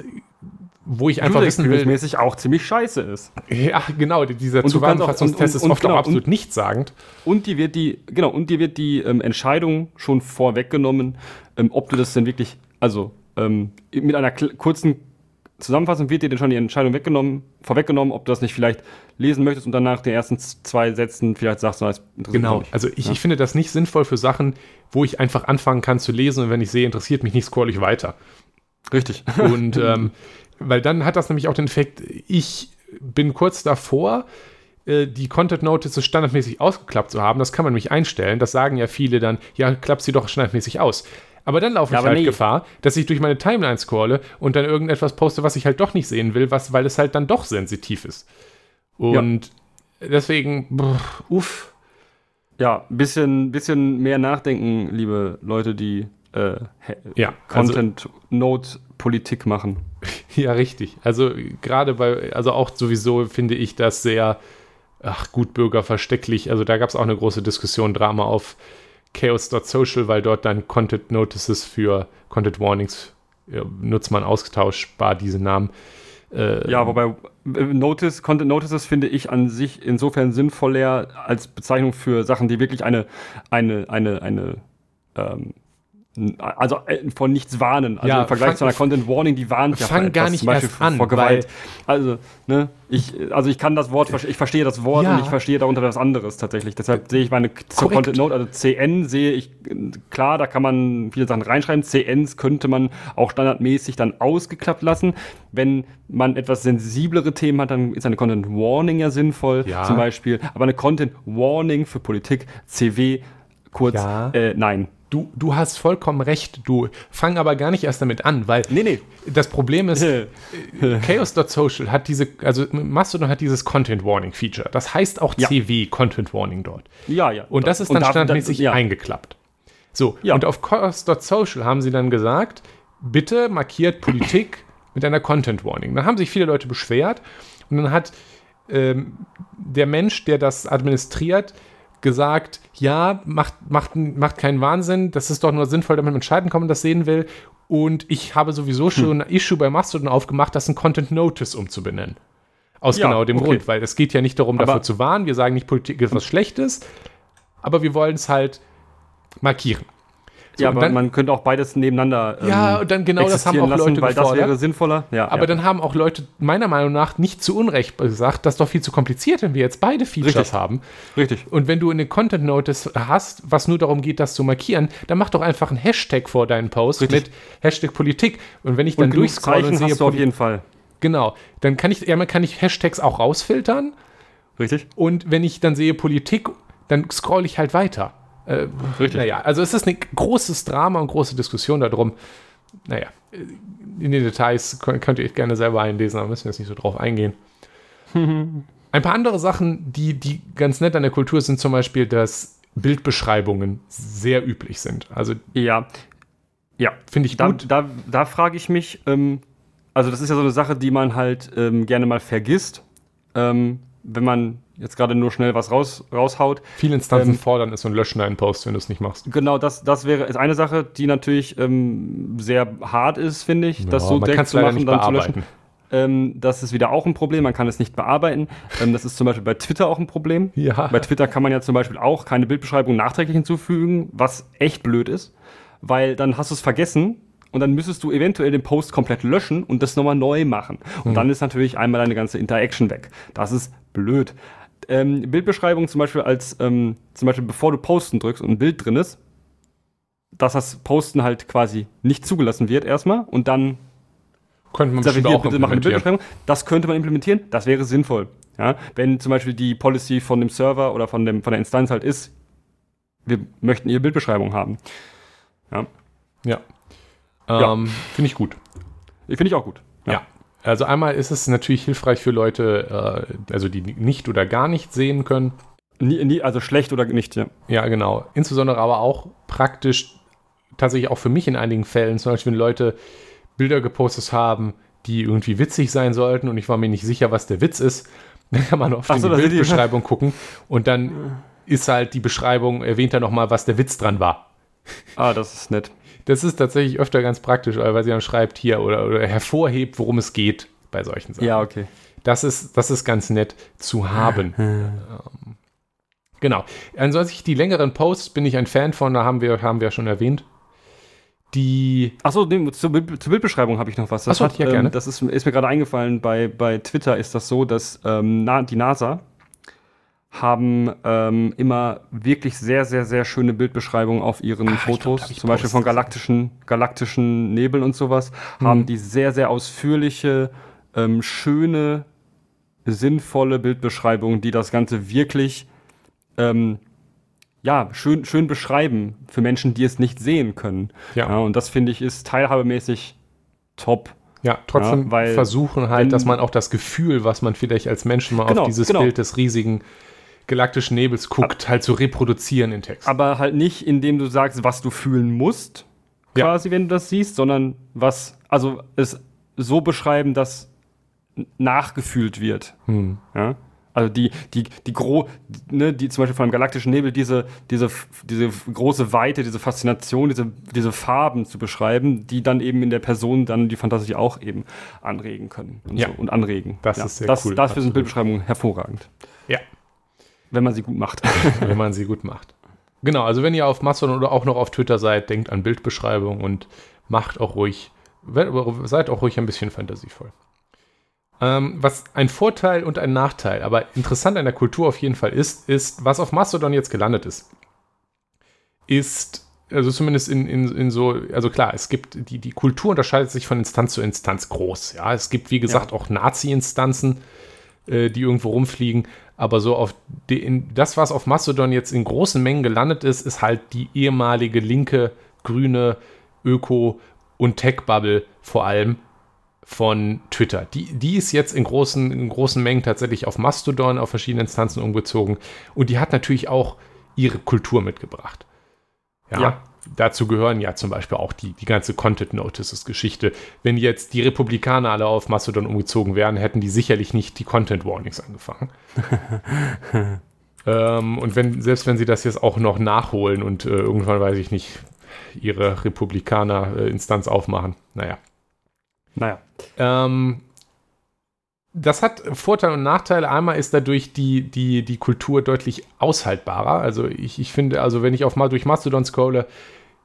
wo ich einfach wissen will. mäßig auch ziemlich scheiße ist. Ja, genau, dieser Zusammenfassungstest ist oft genau, auch absolut nichtssagend. Und dir wird die, genau, und dir wird die ähm, Entscheidung schon vorweggenommen, ähm, ob du das denn wirklich, also ähm, mit einer kurzen Zusammenfassung wird dir dann schon die Entscheidung weggenommen, vorweggenommen, ob du das nicht vielleicht lesen möchtest und danach den ersten zwei Sätzen vielleicht sagst, du, das interessiert mich Genau, nicht. also ich, ich finde das nicht sinnvoll für Sachen, wo ich einfach anfangen kann zu lesen und wenn ich sehe, interessiert mich nicht, scroll ich weiter. Richtig. (laughs) Und ähm, weil dann hat das nämlich auch den Effekt, ich bin kurz davor, äh, die Content Notices standardmäßig ausgeklappt zu haben. Das kann man nämlich einstellen. Das sagen ja viele dann, ja, klapp sie doch standardmäßig aus. Aber dann laufe Ja, ich halt nee. Gefahr, dass ich durch meine Timeline scrolle und dann irgendetwas poste, was ich halt doch nicht sehen will, was, weil es halt dann doch sensitiv ist. Und deswegen, brr, uff. Ja, bisschen, bisschen mehr nachdenken, liebe Leute, die äh, Ja, also- Content-Note-Politik machen. (laughs) Ja, richtig. Also gerade bei, also auch sowieso finde ich das sehr, ach gut, bürgerverstecklich. Also da gab es auch eine große Diskussion, Drama auf chaos.social, weil dort dann Content Notices für Content Warnings ja, nutzt man austauschbar diese Namen. Äh, Ja, wobei äh, Notice, Content Notices finde ich an sich insofern sinnvoller als Bezeichnung für Sachen, die wirklich eine, eine, eine, eine ähm, also äh, von nichts warnen. Also Ja, im Vergleich fang- zu einer Content Warning, die warnt ja fang vor gar nicht zum Beispiel erst vor- an, vor Gewalt. Also, ne, ich, also ich kann das Wort, ich verstehe das Wort Ja. und ich verstehe darunter was anderes tatsächlich. Deshalb sehe ich meine zur. Content Note, also CN sehe ich, äh, klar, da kann man viele Sachen reinschreiben. CNs könnte man auch standardmäßig dann ausgeklappt lassen. Wenn man etwas sensiblere Themen hat, dann ist eine Content Warning ja sinnvoll, Ja. zum Beispiel. Aber eine Content Warning für Politik, CW, kurz, äh, nein. Du, du hast vollkommen recht. Du fang aber gar nicht erst damit an, weil Nee, nee. das Problem ist, (laughs) Chaos.social hat diese, also Mastodon hat dieses Content Warning Feature. Das heißt auch Ja. CW Content Warning dort. Ja, ja. Und das ist dann da- standardmäßig da- ja. eingeklappt. So, Ja. und auf Chaos.social haben sie dann gesagt, bitte markiert Politik (coughs) mit einer Content Warning. Dann haben sich viele Leute beschwert und dann hat ähm, der Mensch, der das administriert, gesagt, ja, macht, macht, macht keinen Wahnsinn, das ist doch nur sinnvoll, damit man entscheiden kann, wenn man das sehen will. Und ich habe sowieso schon ein Issue bei Mastodon aufgemacht, das ein Content Notice umzubenennen. Aus Ja, genau dem okay. Grund, weil es geht ja nicht darum, Aber- dafür zu warnen. Wir sagen nicht, Politik ist was Schlechtes, aber wir wollen es halt markieren. So, ja, aber dann- man könnte auch beides nebeneinander. ähm, Ja, und dann genau das haben auch Leute weil das gefordert. wäre sinnvoller. Ja, Aber ja. dann haben auch Leute meiner Meinung nach nicht zu Unrecht gesagt, das ist doch viel zu kompliziert, wenn wir jetzt beide Features Richtig. haben. Richtig. Und wenn du eine Content Notice hast, was nur darum geht, das zu markieren, dann mach doch einfach einen Hashtag vor deinen Post Richtig. mit Hashtag Politik. Und wenn ich dann durchscrolle und sehe, hast du auf jeden Fall. genau, dann kann ich, ja, kann ich Hashtags auch rausfiltern. Richtig? Und wenn ich dann sehe Politik, dann scroll ich halt weiter. Äh, Richtig. Naja, also es ist ein großes Drama und große Diskussion darum. Naja, in den Details könnt, könnt ihr euch gerne selber einlesen, aber müssen wir jetzt nicht so drauf eingehen. (laughs) Ein paar andere Sachen, die, die ganz nett an der Kultur sind, zum Beispiel, dass Bildbeschreibungen sehr üblich sind. Also Ja. Ja. finde ich Da, gut. da, da frage ich mich, ähm, also das ist ja so eine Sache, die man halt ähm, gerne mal vergisst, ähm, wenn man jetzt gerade nur schnell was raus, raushaut. Viele Instanzen ähm, fordern es und löschen deinen Post, wenn du es nicht machst. Genau, das, das wäre ist eine Sache, die natürlich ähm, sehr hart ist, finde ich, das so direkt zu machen, dann zu löschen. Ähm, das ist wieder auch ein Problem, man kann es nicht bearbeiten. Ähm, das ist zum Beispiel bei Twitter auch ein Problem. Ja. Bei Twitter kann man ja zum Beispiel auch keine Bildbeschreibung nachträglich hinzufügen, was echt blöd ist, weil dann hast du es vergessen und dann müsstest du eventuell den Post komplett löschen und das nochmal neu machen. Und dann ist natürlich einmal deine ganze Interaction weg. Das ist blöd. Ähm, Bildbeschreibung zum Beispiel als, ähm, zum Beispiel bevor du Posten drückst und ein Bild drin ist, dass das Posten halt quasi nicht zugelassen wird erstmal und dann Könnte man bestimmt auch bitte mach eine implementieren. Bildbeschreibung. Das könnte man implementieren, das wäre sinnvoll. Ja? Wenn zum Beispiel die Policy von dem Server oder von, dem, von der Instanz halt ist, wir möchten ihre Bildbeschreibung haben. Ja. Ja. Ja. Ähm, Finde ich gut. Finde ich auch gut. Ja. Also einmal ist es natürlich hilfreich für Leute, äh, also die nicht oder gar nicht sehen können. Nie, nie, also schlecht oder nicht, ja. Ja, genau. Insbesondere aber auch praktisch, tatsächlich auch für mich in einigen Fällen, zum Beispiel wenn Leute Bilder gepostet haben, die irgendwie witzig sein sollten und ich war mir nicht sicher, was der Witz ist, (laughs) dann kann man in so, die sind die- Bildbeschreibung gucken und dann ist halt die Beschreibung, erwähnt er nochmal, was der Witz dran war. Ah, das ist nett. Das ist tatsächlich öfter ganz praktisch, weil sie dann schreibt hier oder, oder hervorhebt, worum es geht bei solchen Sachen. Ja, okay. Das ist, das ist ganz nett zu haben. ähm, genau. Ansonsten die längeren Posts bin ich ein Fan von, da haben wir, haben wir schon erwähnt. Die, Achso, nee, zur, Bild, zur Bildbeschreibung habe ich noch was. Das, Ach so, ja, gerne. Ähm, das ist, ist mir gerade eingefallen, bei, bei Twitter ist das so, dass ähm, na, die NASA haben ähm, immer wirklich sehr, sehr, sehr schöne Bildbeschreibungen auf ihren Ah, ich glaub, Fotos, ich zum Beispiel von galaktischen, galaktischen Nebeln und sowas, Hm. haben die sehr, sehr ausführliche, ähm, schöne, sinnvolle Bildbeschreibungen, die das Ganze wirklich ähm, ja, schön, schön beschreiben für Menschen, die es nicht sehen können. Ja. und das finde ich ist teilhabemäßig top. ja, trotzdem Ja, weil versuchen halt, dass man auch das Gefühl, was man vielleicht als Menschen mal Genau, auf dieses genau. Bild des riesigen galaktischen Nebels guckt, halt zu reproduzieren in Text. Aber halt nicht, indem du sagst, was du fühlen musst, Ja. quasi, wenn du das siehst, sondern was, also es so beschreiben, dass nachgefühlt wird. Hm. Ja? Also die, die, die gro, ne, die zum Beispiel von einem galaktischen Nebel, diese, diese, diese große Weite, diese Faszination, diese, diese Farben zu beschreiben, die dann eben in der Person dann die Fantasie auch eben anregen können und, Ja. so, und anregen. Das ist sehr das, cool, Dafür sind absolut. Bildbeschreibungen hervorragend, Ja, wenn man sie gut macht. (laughs) wenn man sie gut macht. Genau, also wenn ihr auf Mastodon oder auch noch auf Twitter seid, denkt an Bildbeschreibung und macht auch ruhig, seid auch ruhig ein bisschen fantasievoll. Ähm, was ein Vorteil und ein Nachteil, aber interessant an der Kultur auf jeden Fall ist, ist, was auf Mastodon jetzt gelandet ist, ist, also zumindest in, in, in so, also klar, es gibt, die, die Kultur unterscheidet sich von Instanz zu Instanz groß. Ja, es gibt, wie gesagt, ja. auch Nazi-Instanzen, äh, die irgendwo rumfliegen, aber so auf die, in, das, was auf Mastodon jetzt in großen Mengen gelandet ist, ist halt die ehemalige linke, grüne Öko- und Tech-Bubble vor allem, von Twitter. Die, die ist jetzt in großen, in großen Mengen tatsächlich auf Mastodon, auf verschiedene Instanzen umgezogen. Und die hat natürlich auch ihre Kultur mitgebracht. Ja, ja. Dazu gehören ja zum Beispiel auch die, die ganze Content Notices Geschichte. Wenn jetzt die Republikaner alle auf Mastodon umgezogen wären, hätten die sicherlich nicht die Content Warnings angefangen. (laughs) ähm, und wenn, selbst wenn sie das jetzt auch noch nachholen und äh, irgendwann, weiß ich nicht, ihre Republikaner-Instanz äh, aufmachen, naja. Naja. Ähm, das hat Vorteile und Nachteile. Einmal ist dadurch die, die, die Kultur deutlich aushaltbarer. Also ich, ich finde, also wenn ich auf mal durch Mastodon scrolle,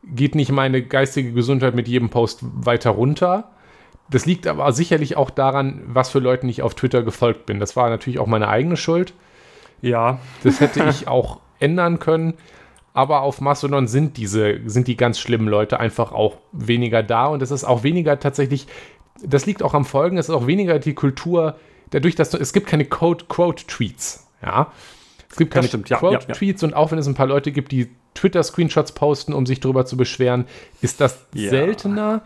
geht nicht meine geistige Gesundheit mit jedem Post weiter runter. Das liegt aber sicherlich auch daran, was für Leuten ich auf Twitter gefolgt bin. Das war natürlich auch meine eigene Schuld. Ja. Das hätte (laughs) ich auch ändern können. Aber auf Mastodon sind diese, sind die ganz schlimmen Leute einfach auch weniger da und es ist auch weniger tatsächlich das liegt auch am Folgen, es ist auch weniger die Kultur, dadurch, dass du, es gibt keine Quote-Tweets, ja. Es gibt keine Quote-Tweets ja, ja, und auch wenn es ein paar Leute gibt, die Twitter-Screenshots posten, um sich darüber zu beschweren, ist das ja. seltener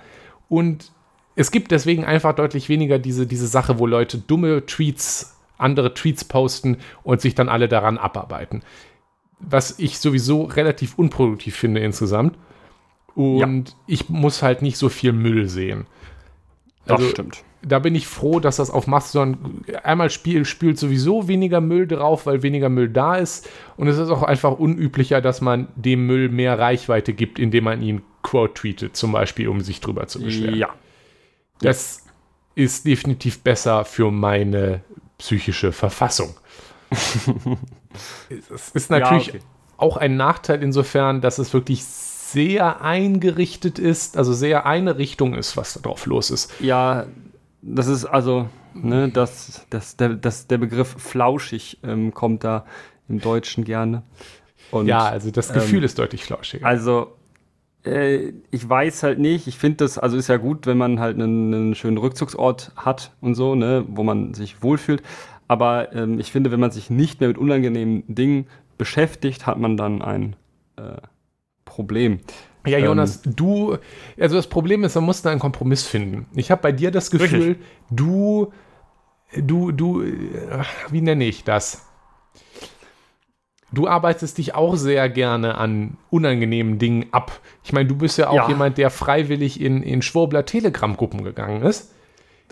und es gibt deswegen einfach deutlich weniger diese, diese Sache, wo Leute dumme Tweets, andere Tweets posten und sich dann alle daran abarbeiten. Was ich sowieso relativ unproduktiv finde insgesamt. Und ich muss halt nicht so viel Müll sehen. Das also, stimmt. Da bin ich froh, dass das auf Mastodon einmal spielt, spült sowieso weniger Müll drauf, weil weniger Müll da ist. Und es ist auch einfach unüblicher, dass man dem Müll mehr Reichweite gibt, indem man ihn quote tweetet, zum Beispiel, um sich drüber zu beschweren. Ja. Das ja. ist definitiv besser für meine psychische Verfassung. (laughs) es ist natürlich ja, okay. auch ein Nachteil insofern, dass es wirklich sehr eingerichtet ist, also sehr eine Richtung ist, was da drauf los ist. Ja, das ist also, ne, das, das, der, das, der Begriff flauschig ähm, kommt da im Deutschen gerne. Und, ja, also das Gefühl ähm, ist deutlich flauschiger. Also, äh, ich weiß halt nicht, ich finde das, also ist ja gut, wenn man halt einen, einen, schönen Rückzugsort hat und so, ne, wo man sich wohlfühlt. Aber ähm, ich finde, wenn man sich nicht mehr mit unangenehmen Dingen beschäftigt, hat man dann ein äh, Problem. Ja, Jonas, ähm, du, also das Problem ist, man muss da einen Kompromiss finden. Ich habe bei dir das Gefühl, richtig. du, du, du, äh, wie nenne ich das? Du arbeitest dich auch sehr gerne an unangenehmen Dingen ab. Ich meine, du bist ja auch ja. jemand, der freiwillig in, in Schwurbler Telegram-Gruppen gegangen ist.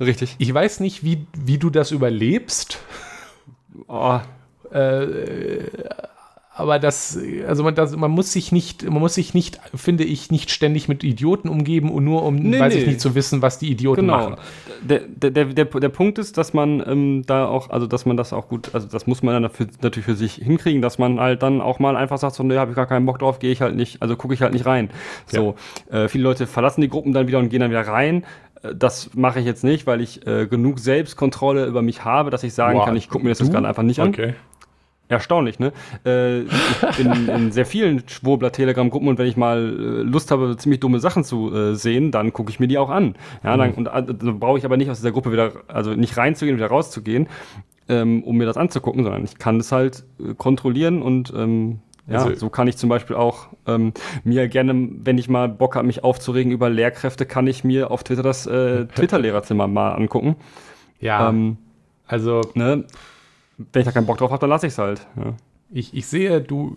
Richtig. Ich weiß nicht, wie, wie du das überlebst. Oh. Äh, aber das, also man, das, man muss sich nicht, man muss sich nicht, finde ich, nicht ständig mit Idioten umgeben und nur um, nee, weiß nee. ich nicht, zu wissen, was die Idioten genau. machen. Der, der, der, der, der Punkt ist, dass man ähm, da auch, also dass man das auch gut, also das muss man dann dafür, natürlich für sich hinkriegen, dass man halt dann auch mal einfach sagt, so, ne, habe ich gar keinen Bock drauf, gehe ich halt nicht, also gucke ich halt nicht rein. So, ja. äh, viele Leute verlassen die Gruppen dann wieder und gehen dann wieder rein äh, das mache ich jetzt nicht, weil ich äh, genug Selbstkontrolle über mich habe, dass ich sagen wow. kann, ich gucke mir das jetzt gerade einfach nicht an. Erstaunlich, ne? Äh, ich bin in sehr vielen Schwurbler-Telegram-Gruppen und wenn ich mal äh, Lust habe, ziemlich dumme Sachen zu äh, sehen, dann gucke ich mir die auch an. Ja, dann, mhm. und äh, dann brauche ich aber nicht aus dieser Gruppe wieder, also nicht reinzugehen, wieder rauszugehen, ähm, um mir das anzugucken, sondern ich kann das halt äh, kontrollieren und ähm, ja, also, so kann ich zum Beispiel auch ähm, mir gerne, wenn ich mal Bock habe, mich aufzuregen über Lehrkräfte, kann ich mir auf Twitter das äh, (laughs) Twitter-Lehrerzimmer mal angucken. Ja. Ähm, also, ne? Wenn ich da keinen Bock drauf habe, dann lasse ich es halt. Ja. Ich, ich sehe, du,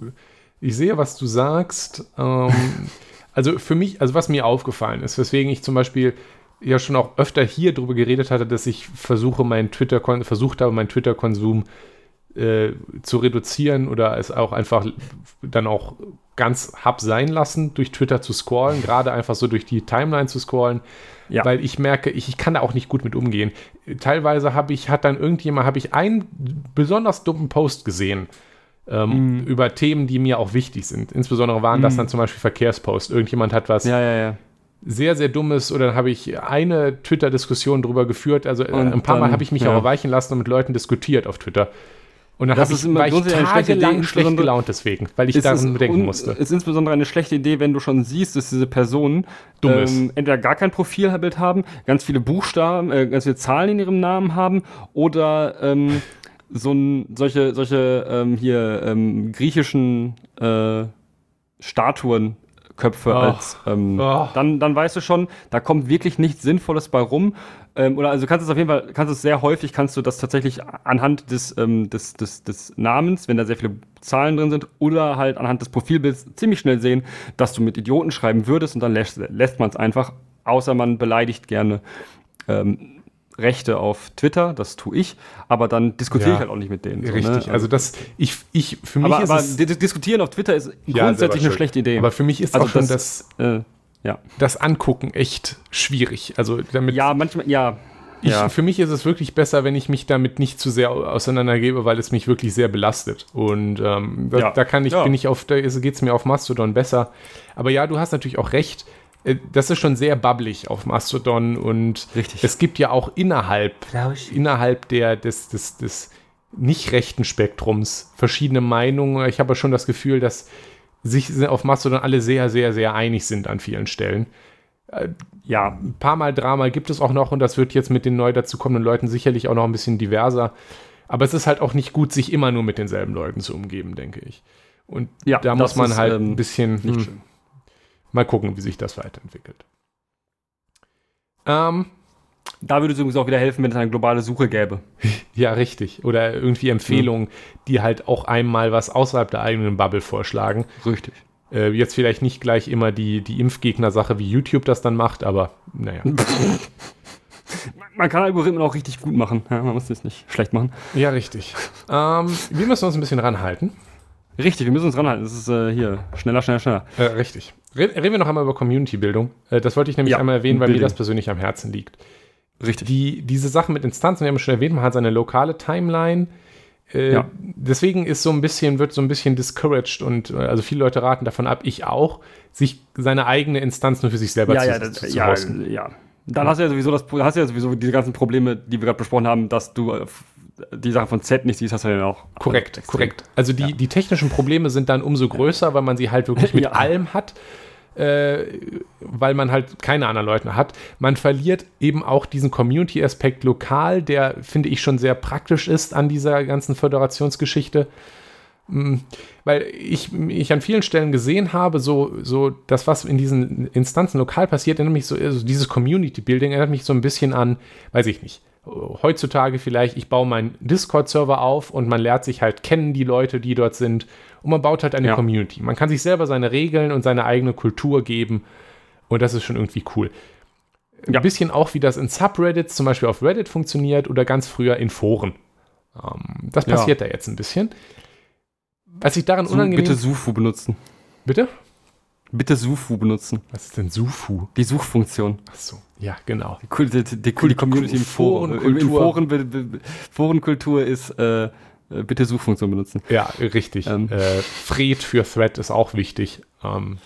ich sehe, was du sagst. Ähm, (laughs) also für mich, also was mir aufgefallen ist, weswegen ich zum Beispiel ja schon auch öfter hier drüber geredet hatte, dass ich versuche, meinen Twitter versucht habe, meinen Twitter-Konsum äh, zu reduzieren oder es auch einfach dann auch ganz hab sein lassen, durch Twitter zu scrollen, gerade einfach so durch die Timeline zu scrollen. Ja. Weil ich merke, ich, ich kann da auch nicht gut mit umgehen. Teilweise habe ich, hat dann irgendjemand, habe ich einen besonders dummen Post gesehen, Ähm, Mhm. Über Themen, die mir auch wichtig sind. Insbesondere waren das Mhm. dann zum Beispiel Verkehrspost. Irgendjemand hat was Ja, ja, ja. sehr, sehr Dummes oder dann habe ich eine Twitter-Diskussion drüber geführt. Also äh, Und ein paar Mal dann- habe ich mich auch erweichen lassen und mit Leuten diskutiert auf Twitter. Und dann Das ist ich, immer war ich grundsätzlich eine schlechte Idee, tagelang schlecht gelaunt deswegen, weil ich daran denken musste. ist insbesondere eine schlechte Idee, wenn du schon siehst, dass diese Personen ähm, entweder gar kein Profilbild haben, ganz viele Buchstaben, äh, ganz viele Zahlen in ihrem Namen haben oder ähm, so ein, solche, solche ähm, hier ähm, griechischen äh, Statuenköpfe Oh. als ähm, Oh. dann, dann weißt du schon, da kommt wirklich nichts Sinnvolles bei rum. Ähm, oder also kannst du es auf jeden Fall, kannst du es sehr häufig, kannst du das tatsächlich anhand des, ähm, des, des, des Namens, wenn da sehr viele Zahlen drin sind, oder halt anhand des Profilbilds ziemlich schnell sehen, dass du mit Idioten schreiben würdest und dann lässt, lässt man es einfach, außer man beleidigt gerne ähm, Rechte auf Twitter, das tue ich, aber dann diskutiere Ja. ich halt auch nicht mit denen. so, Richtig. ne? Also das, ich, ich, für mich aber, ist aber es di- diskutieren auf Twitter ist Ja, grundsätzlich eine schlechte Idee. Aber für mich ist Also auch schon das- das, äh, ja. das Angucken echt schwierig. Also damit ja, manchmal, ja. Ich, ja. Für mich ist es wirklich besser, wenn ich mich damit nicht zu sehr auseinandergebe, weil es mich wirklich sehr belastet. Und ähm, da, Ja. da kann ich, Ja. bin ich auf, da geht es mir auf Mastodon besser. Aber ja, du hast natürlich auch recht. Äh, Das ist schon sehr bubblig auf Mastodon und Richtig. es gibt ja auch innerhalb, innerhalb der, des, des, des nicht rechten Spektrums verschiedene Meinungen. Ich habe schon das Gefühl, dass sich auf Mastodon alle sehr, sehr, sehr einig sind an vielen Stellen Ja, ein paar Mal Drama gibt es auch noch und das wird jetzt mit den neu dazukommenden Leuten sicherlich auch noch ein bisschen diverser. Aber es ist halt auch nicht gut, sich immer nur mit denselben Leuten zu umgeben, denke ich. Und Ja, da muss man ist, halt ähm, ein bisschen nicht hm, schön. Mal gucken, wie sich das weiterentwickelt. Ähm, Da würde es übrigens auch wieder helfen, wenn es eine globale Suche gäbe. (laughs) ja, richtig. Oder irgendwie Empfehlungen, die halt auch einmal was außerhalb der eigenen Bubble vorschlagen. Richtig. Äh, jetzt vielleicht nicht gleich immer die, die Impfgegner-Sache, wie YouTube das dann macht, aber naja. (laughs) Man kann Algorithmen auch richtig gut machen. Ja, man muss das nicht schlecht machen. ja, richtig. Ähm, wir müssen uns ein bisschen ranhalten. Richtig, wir müssen uns ranhalten. Das ist äh, hier schneller, schneller, schneller. Äh, richtig. Red, reden wir noch einmal über Community-Bildung. Äh, das wollte ich nämlich Ja, einmal erwähnen, weil mir Bildung. das persönlich am Herzen liegt. Richtig. Die, diese Sache mit Instanzen, wir haben schon erwähnt, man hat seine lokale Timeline. Äh, Ja. Deswegen ist so ein bisschen, wird so ein bisschen discouraged und äh, also viele Leute raten davon ab, ich auch, sich seine eigene Instanz nur für sich selber ja, zu, ja, das, zu, zu ja, hosten. ja. Dann hast du ja sowieso das, hast du ja sowieso diese ganzen Probleme, die wir gerade besprochen haben, dass du äh, die Sache von Z nicht siehst, hast du ja auch. Korrekt, Extrem. korrekt. Also die, die technischen Probleme sind dann umso größer, weil man sie halt wirklich (laughs) mit Ja. allem hat, äh, weil man halt keine anderen Leute hat. Man verliert eben auch diesen Community-Aspekt lokal, der, finde ich, schon sehr praktisch ist an dieser ganzen Föderationsgeschichte. Mm, Weil ich, ich an vielen Stellen gesehen habe, so, so das, was in diesen Instanzen lokal passiert, erinnert mich so, also dieses Community-Building erinnert mich so ein bisschen an, weiß ich nicht, heutzutage vielleicht, ich baue meinen Discord-Server auf und man lernt sich halt kennen, die Leute, die dort sind, und man baut halt eine Ja. Community. Man kann sich selber seine Regeln und seine eigene Kultur geben und das ist schon irgendwie cool. Ein Ja. bisschen auch, wie das in Subreddits zum Beispiel auf Reddit funktioniert oder ganz früher in Foren. Ähm, das Ja. passiert da jetzt ein bisschen. Was ich daran So, unangenehm... bitte Sufu benutzen. Bitte? Bitte Sufu benutzen. Was ist denn Sufu? Die Suchfunktion. Achso, ja, genau. Die, die, die, die, Community im Forum. Forenkultur. Foren, Forenkultur ist äh, äh, bitte Suchfunktion benutzen. Ja, richtig. Ähm. Äh, Fred für Thread ist auch wichtig. Ähm,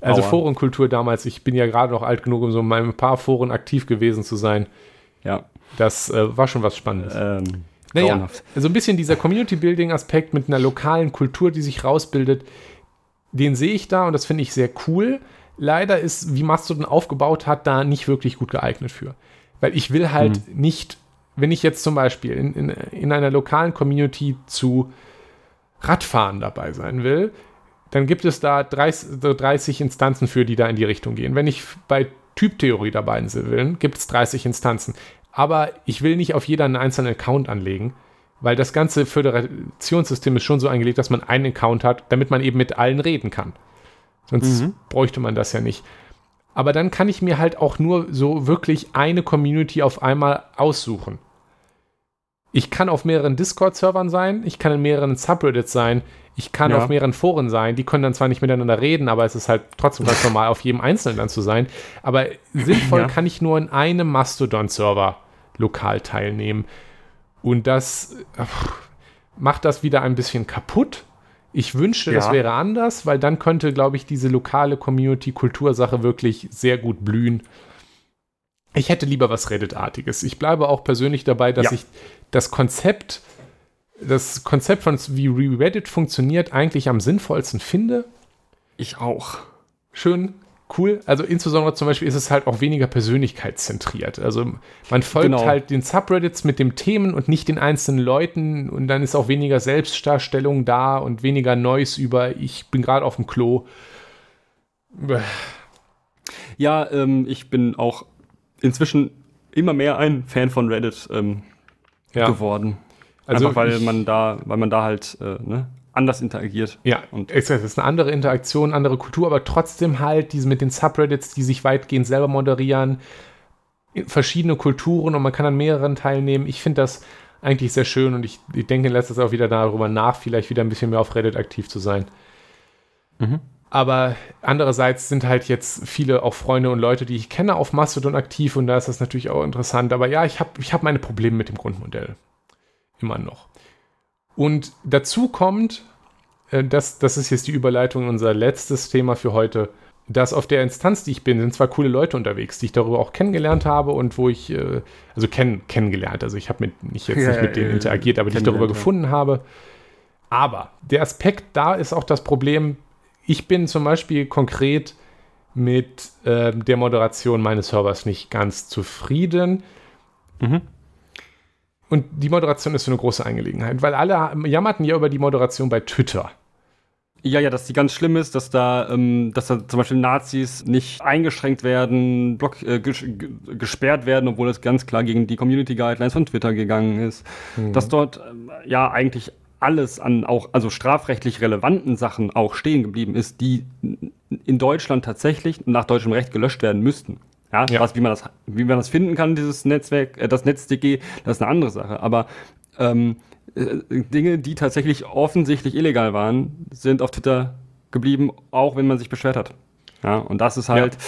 also Aua. Forenkultur damals, ich bin ja gerade noch alt genug, um so in meinem paar Foren aktiv gewesen zu sein. Ja. Das äh, war schon was Spannendes. Ähm, Naja, grauenhaft. so ein bisschen dieser Community-Building-Aspekt mit einer lokalen Kultur, die sich rausbildet, den sehe ich da und das finde ich sehr cool. Leider ist, wie Mastodon aufgebaut hat, da nicht wirklich gut geeignet für. Weil ich will halt nicht, wenn ich jetzt zum Beispiel in, in, in einer lokalen Community zu Radfahren dabei sein will, dann gibt es da 30, so 30 Instanzen für, die da in die Richtung gehen. Wenn ich bei Typtheorie dabei sein will, gibt es 30 Instanzen. Aber ich will nicht auf jeder einen einzelnen Account anlegen, weil das ganze Föderationssystem ist schon so eingelegt, dass man einen Account hat, damit man eben mit allen reden kann. Sonst Mhm. bräuchte man das ja nicht. Aber dann kann ich mir halt auch nur so wirklich eine Community auf einmal aussuchen. Ich kann auf mehreren Discord-Servern sein, ich kann in mehreren Subreddits sein, ich kann Ja. auf mehreren Foren sein, die können dann zwar nicht miteinander reden, aber es ist halt trotzdem ganz normal, auf jedem Einzelnen dann zu sein. Aber sinnvoll Ja. kann ich nur in einem Mastodon-Server lokal teilnehmen. Und das, ach, macht das wieder ein bisschen kaputt. Ich wünschte, ja. das wäre anders, weil dann könnte, glaube ich, diese lokale Community-Kultursache wirklich sehr gut blühen. Ich hätte lieber was Reddit-artiges. Ich bleibe auch persönlich dabei, dass ja. ich das Konzept, das Konzept von wie Reddit funktioniert, eigentlich am sinnvollsten finde. Ich auch. Schön cool. Also insbesondere zum Beispiel ist es halt auch weniger persönlichkeitszentriert. Also man folgt genau. halt den Subreddits mit den Themen und nicht den einzelnen Leuten und dann ist auch weniger Selbstdarstellung da und weniger Neues über ich bin gerade auf dem Klo. Ja, ähm, ich bin auch inzwischen immer mehr ein Fan von Reddit ähm, ja. geworden. Also Einfach weil man da, weil man da halt äh, ne, anders interagiert. Ja, und es ist eine andere Interaktion, andere Kultur, aber trotzdem halt diese mit den Subreddits, die sich weitgehend selber moderieren, verschiedene Kulturen und man kann an mehreren teilnehmen. Ich finde das eigentlich sehr schön und ich, ich denke in letzter Zeit auch wieder darüber nach, vielleicht wieder ein bisschen mehr auf Reddit aktiv zu sein. Mhm. Aber andererseits sind halt jetzt viele auch Freunde und Leute, die ich kenne, auf Mastodon aktiv und da ist das natürlich auch interessant. Aber ja, ich habe ich hab meine Probleme mit dem Grundmodell. Immer noch. Und dazu kommt, äh, das, das ist jetzt die Überleitung, unser letztes Thema für heute, dass auf der Instanz, die ich bin, sind zwar coole Leute unterwegs, die ich darüber auch kennengelernt habe und wo ich, äh, also kenn, kennengelernt, also ich habe mit, nicht jetzt ja, nicht mit denen interagiert, aber die ich darüber gefunden habe. Aber der Aspekt da ist auch das Problem, ich bin zum Beispiel konkret mit äh, der Moderation meines Servers nicht ganz zufrieden. Mhm. Und die Moderation ist so eine große Angelegenheit, weil alle jammerten ja über die Moderation bei Twitter. Ja, ja, dass die ganz schlimm ist, dass da, ähm, dass da zum Beispiel Nazis nicht eingeschränkt werden, block, äh, ges gesperrt werden, obwohl es ganz klar gegen die Community Guidelines von Twitter gegangen ist. Mhm. Dass dort äh, ja eigentlich alles an auch, also strafrechtlich relevanten Sachen auch stehen geblieben ist, die in Deutschland tatsächlich nach deutschem Recht gelöscht werden müssten. Ja, ja. Was, wie, man das, wie man das finden kann, dieses Netzwerk, äh, das NetzDG, das ist eine andere Sache. Aber ähm, äh, Dinge, die tatsächlich offensichtlich illegal waren, sind auf Twitter geblieben, auch wenn man sich beschwert hat. Ja, und das ist halt ja.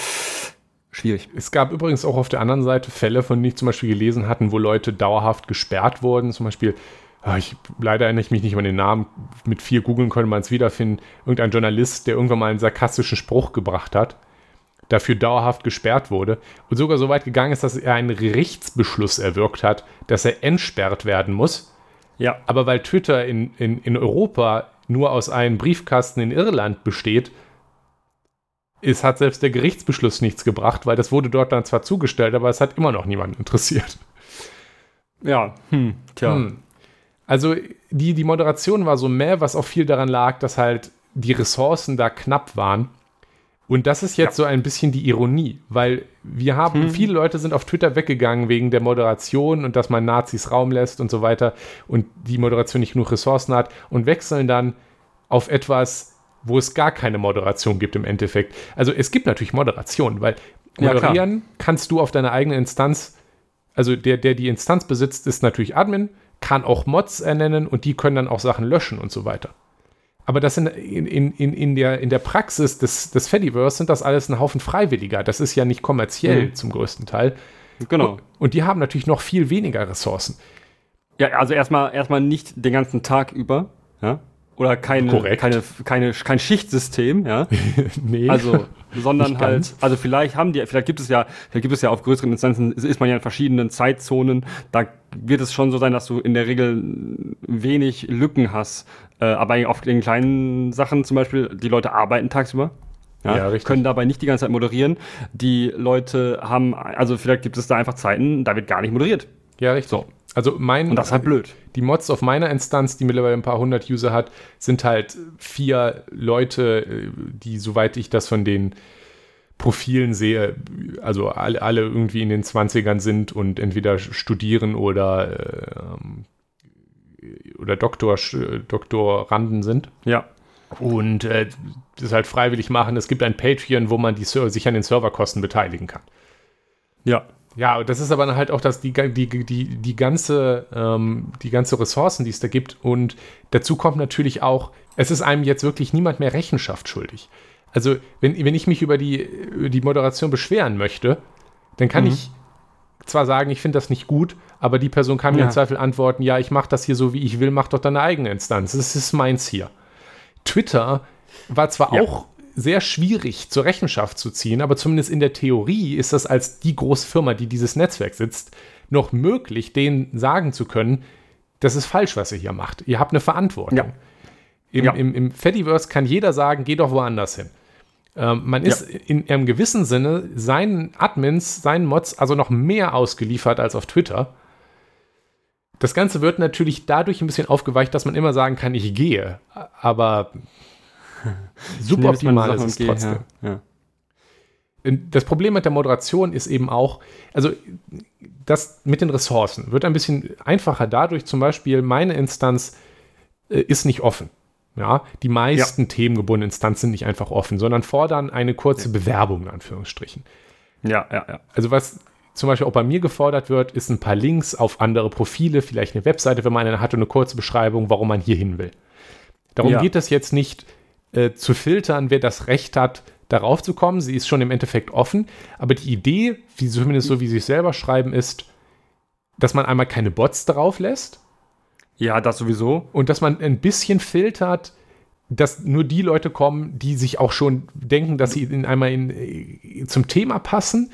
schwierig. Es gab übrigens auch auf der anderen Seite Fälle, von denen ich zum Beispiel gelesen hatten, wo Leute dauerhaft gesperrt wurden. Zum Beispiel, ah, ich, leider erinnere ich mich nicht an den Namen, mit vier Googeln könnte man es wiederfinden, irgendein Journalist, der irgendwann mal einen sarkastischen Spruch gebracht hat dafür dauerhaft gesperrt wurde und sogar so weit gegangen ist, dass er einen Gerichtsbeschluss erwirkt hat, dass er entsperrt werden muss. Ja. Aber weil Twitter in, in, in Europa nur aus einem Briefkasten in Irland besteht, ist, hat selbst der Gerichtsbeschluss nichts gebracht, weil das wurde dort dann zwar zugestellt, aber es hat immer noch niemanden interessiert. Ja, hm, tja. Hm. Also die, die Moderation war so mehr, was auch viel daran lag, dass halt die Ressourcen da knapp waren. Und das ist jetzt ja. so ein bisschen die Ironie, weil wir haben, hm. viele Leute sind auf Twitter weggegangen wegen der Moderation und dass man Nazis Raum lässt und so weiter und die Moderation nicht genug Ressourcen hat und wechseln dann auf etwas, wo es gar keine Moderation gibt im Endeffekt. Also es gibt natürlich Moderation, weil moderieren ja, kannst du auf deiner eigenen Instanz, also der, der die Instanz besitzt, ist natürlich Admin, kann auch Mods ernennen und die können dann auch Sachen löschen und so weiter. Aber das in, in, in, in, der, in der Praxis des, des Fediverse sind das alles ein Haufen Freiwilliger. Das ist ja nicht kommerziell mhm. zum größten Teil. Genau. Und, und, die haben natürlich noch viel weniger Ressourcen. Ja, also erstmal erstmal nicht den ganzen Tag über, ja. Oder keine, keine, keine, kein Schichtsystem, ja. (laughs) nee. Also, sondern halt, also vielleicht haben die, vielleicht gibt es ja, vielleicht gibt es ja auf größeren Instanzen, ist man ja in verschiedenen Zeitzonen, da wird es schon so sein, dass du in der Regel wenig Lücken hast äh, aber auf den kleinen Sachen zum Beispiel, die Leute arbeiten tagsüber. Ja, ja können dabei nicht die ganze Zeit moderieren. Die Leute haben, also vielleicht gibt es da einfach Zeiten, da wird gar nicht moderiert. Ja, richtig. So. Also mein, Und das ist halt blöd. Die Mods auf meiner Instanz, die mittlerweile ein paar hundert User hat, sind halt vier Leute, äh, die, soweit ich das von den Profilen sehe, also alle, alle irgendwie in den 20ern sind und entweder studieren oder äh, oder Doktor, Doktoranden sind. Ja. Und äh, das halt freiwillig machen. Es gibt ein Patreon, wo man die, sich an den Serverkosten beteiligen kann. Ja. Ja, das ist aber halt auch das, die, die, die, die, ganze, ähm, die ganze Ressourcen, die es da gibt. Und dazu kommt natürlich auch, es ist einem jetzt wirklich niemand mehr Rechenschaft schuldig. Also, wenn, wenn ich mich über die, über die Moderation beschweren möchte, dann kann mhm. ich zwar sagen, ich finde das nicht gut, aber die Person kann mir Ja. im Zweifel antworten, ja, ich mache das hier so, wie ich will, mach doch deine eigene Instanz. Das ist meins hier. Twitter war zwar Ja. auch sehr schwierig zur Rechenschaft zu ziehen, aber zumindest in der Theorie ist das als die große Firma, die dieses Netzwerk sitzt, noch möglich, denen sagen zu können, das ist falsch, was ihr hier macht. Ihr habt eine Verantwortung. Ja. Im, Ja. im, Im Fediverse kann jeder sagen, geh doch woanders hin. Ähm, man ist in einem gewissen Sinne seinen Admins, seinen Mods also noch mehr ausgeliefert als auf Twitter. Das Ganze wird natürlich dadurch ein bisschen aufgeweicht, dass man immer sagen kann, ich gehe. Aber suboptimal ist es trotzdem. Ja. Ja. Das Problem mit der Moderation ist eben auch, also das mit den Ressourcen wird ein bisschen einfacher dadurch, zum Beispiel meine Instanz äh, ist nicht offen. Ja, die meisten themengebundenen Instanzen sind nicht einfach offen, sondern fordern eine kurze Bewerbung, in Anführungsstrichen. ja, ja, ja. Also was zum Beispiel auch bei mir gefordert wird, ist ein paar Links auf andere Profile, vielleicht eine Webseite, wenn man eine hat und eine kurze Beschreibung, warum man hier hin will. Darum Ja. geht es jetzt nicht äh, zu filtern, wer das Recht hat, darauf zu kommen. Sie ist schon im Endeffekt offen. Aber die Idee, wie, zumindest so wie sie es selber schreiben, ist, dass man einmal keine Bots drauf lässt Ja, das sowieso. und dass man ein bisschen filtert, dass nur die Leute kommen, die sich auch schon denken, dass sie in einmal in, äh, zum Thema passen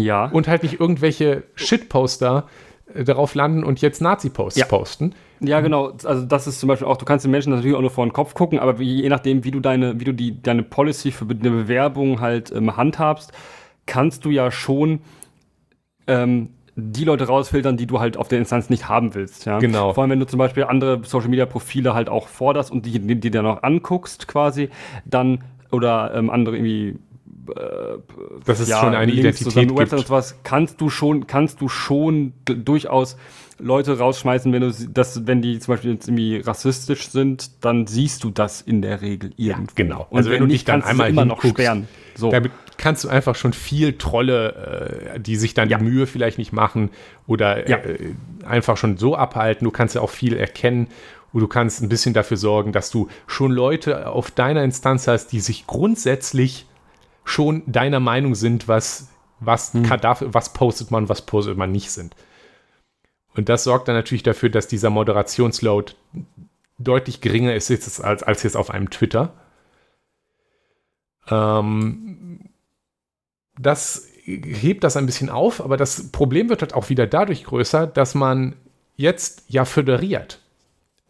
Ja. und halt nicht irgendwelche Shitposter äh, darauf landen und jetzt Nazi-Posts Ja. posten. Ja, genau. Also das ist zum Beispiel auch, du kannst den Menschen natürlich auch nur vor den Kopf gucken, aber wie, je nachdem, wie du deine, wie du die, deine Policy für eine Bewerbung halt ähm, handhabst, kannst du ja schon ähm, die Leute rausfiltern, die du halt auf der Instanz nicht haben willst. Ja? Genau. Vor allem, wenn du zum Beispiel andere Social Media Profile halt auch forderst und die, die, die dann auch anguckst quasi, dann oder ähm, andere irgendwie Das ist ja, schon eine Identität gibt. Sowas, kannst du schon, kannst du schon durchaus Leute rausschmeißen, wenn du das, wenn die zum Beispiel jetzt irgendwie rassistisch sind, dann siehst du das in der Regel irgendwo. genau. Und Also wenn du dich dann einmal immer noch sperren. So. Damit kannst du einfach schon viel Trolle, äh, die sich dann Ja. die Mühe vielleicht nicht machen oder Ja. äh, einfach schon so abhalten. Du kannst ja auch viel erkennen und du kannst ein bisschen dafür sorgen, dass du schon Leute auf deiner Instanz hast, die sich grundsätzlich schon deiner Meinung sind, was, was, Hm. kann, dafür, was postet man, was postet man nicht sind. Und das sorgt dann natürlich dafür, dass dieser Moderationsload deutlich geringer ist jetzt als, als jetzt auf einem Twitter. Ähm, das hebt das ein bisschen auf, aber das Problem wird halt auch wieder dadurch größer, dass man jetzt ja föderiert.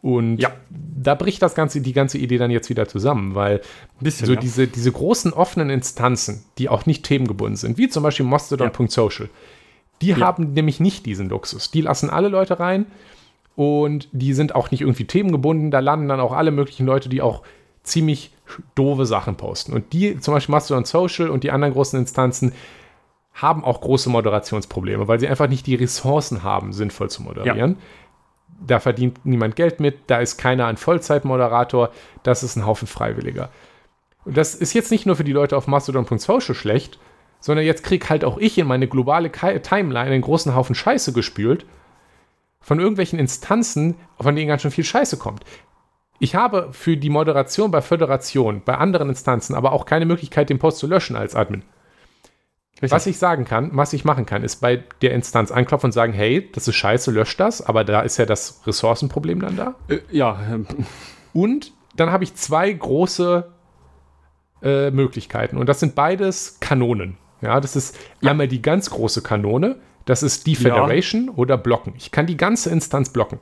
Und Ja. da bricht das ganze, die ganze Idee dann jetzt wieder zusammen, weil bisschen, so ja. diese, diese großen offenen Instanzen, die auch nicht themengebunden sind, wie zum Beispiel Mastodon.social, die haben nämlich nicht diesen Luxus. Die lassen alle Leute rein und die sind auch nicht irgendwie themengebunden. Da landen dann auch alle möglichen Leute, die auch ziemlich doofe Sachen posten. Und die, zum Beispiel Mastodon Social und die anderen großen Instanzen, haben auch große Moderationsprobleme, weil sie einfach nicht die Ressourcen haben, sinnvoll zu moderieren. Da verdient niemand Geld mit, da ist keiner ein Vollzeitmoderator, das ist ein Haufen Freiwilliger. Und das ist jetzt nicht nur für die Leute auf Mastodon.social schlecht, sondern jetzt krieg halt auch ich in meine globale Timeline einen großen Haufen Scheiße gespült von irgendwelchen Instanzen, von denen ganz schön viel Scheiße kommt. Ich habe für die Moderation bei Föderation, bei anderen Instanzen, aber auch keine Möglichkeit, den Post zu löschen als Admin. Richtig. Was ich sagen kann, was ich machen kann, ist bei der Instanz anklopfen und sagen, hey, das ist scheiße, lösch das, aber da ist ja das Ressourcenproblem dann da. Äh, ja, Und dann habe ich zwei große äh, Möglichkeiten. Und das sind beides Kanonen. Ja, das ist einmal die ganz große Kanone. Das ist die Ja. Federation oder blocken. Ich kann die ganze Instanz blocken.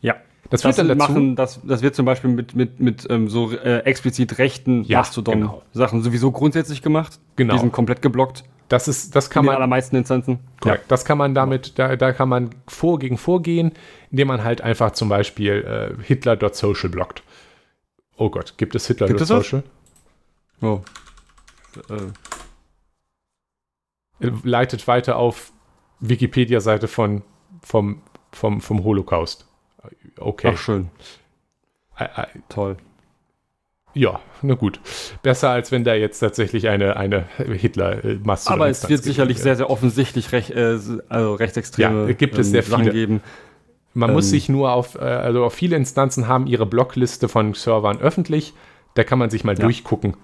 ja. Das führt dann dazu. machen, das, das wird zum Beispiel mit, mit, mit ähm, so äh, explizit rechten Ja, Mastodon-Sachen sowieso grundsätzlich gemacht. Genau. Die sind komplett geblockt. Das ist, das kann in den man, allermeisten Instanzen. korrekt, das kann man damit, da, da kann man vor gegen vorgehen, indem man halt einfach zum Beispiel äh, Hitler.social blockt. Oh Gott, gibt es? Hitler.social? Oh. Äh, Äh, Leitet weiter auf Wikipedia-Seite von, vom, vom, vom Holocaust. Okay. Ach, schön. Äh, äh, Toll. Ja, na gut. Besser als wenn da jetzt tatsächlich eine, eine Hitler-Masse Aber es wird sicherlich sehr, sehr offensichtlich rech, äh, also rechtsextreme Ja, gibt es sehr Sachen viele. geben. Man muss ähm, sich nur auf, äh, also auf viele Instanzen haben ihre Blockliste von Servern öffentlich. Da kann man sich mal Ja. durchgucken.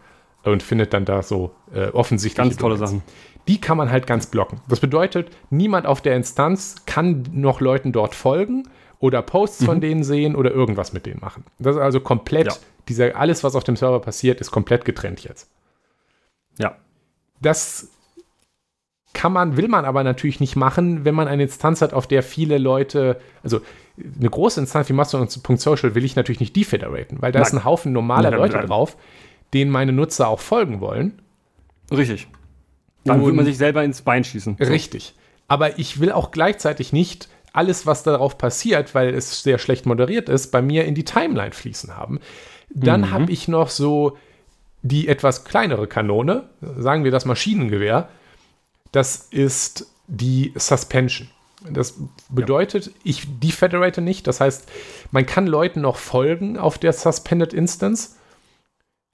und findet dann da so äh, offensichtlich. Ganz tolle Sachen. Die kann man halt ganz blocken. Das bedeutet, niemand auf der Instanz kann noch Leuten dort folgen oder Posts mhm. von denen sehen oder irgendwas mit denen machen. Das ist also komplett, ja. Dieser, alles, was auf dem Server passiert, ist komplett getrennt jetzt. Ja. Das kann man, will man aber natürlich nicht machen, wenn man eine Instanz hat, auf der viele Leute, also eine große Instanz wie Mastodon.social will ich natürlich nicht defederaten, weil da nein. ist ein Haufen normaler nein, Leute nein. drauf, denen meine Nutzer auch folgen wollen. Richtig. Dann würde man sich selber ins Bein schießen. Richtig. Aber ich will auch gleichzeitig nicht alles, was darauf passiert, weil es sehr schlecht moderiert ist, bei mir in die Timeline fließen haben. Dann mhm. habe ich noch so die etwas kleinere Kanone, sagen wir das Maschinengewehr. Das ist die Suspension. Das bedeutet, ja. ich defederate nicht. Das heißt, man kann Leuten noch folgen auf der Suspended Instance.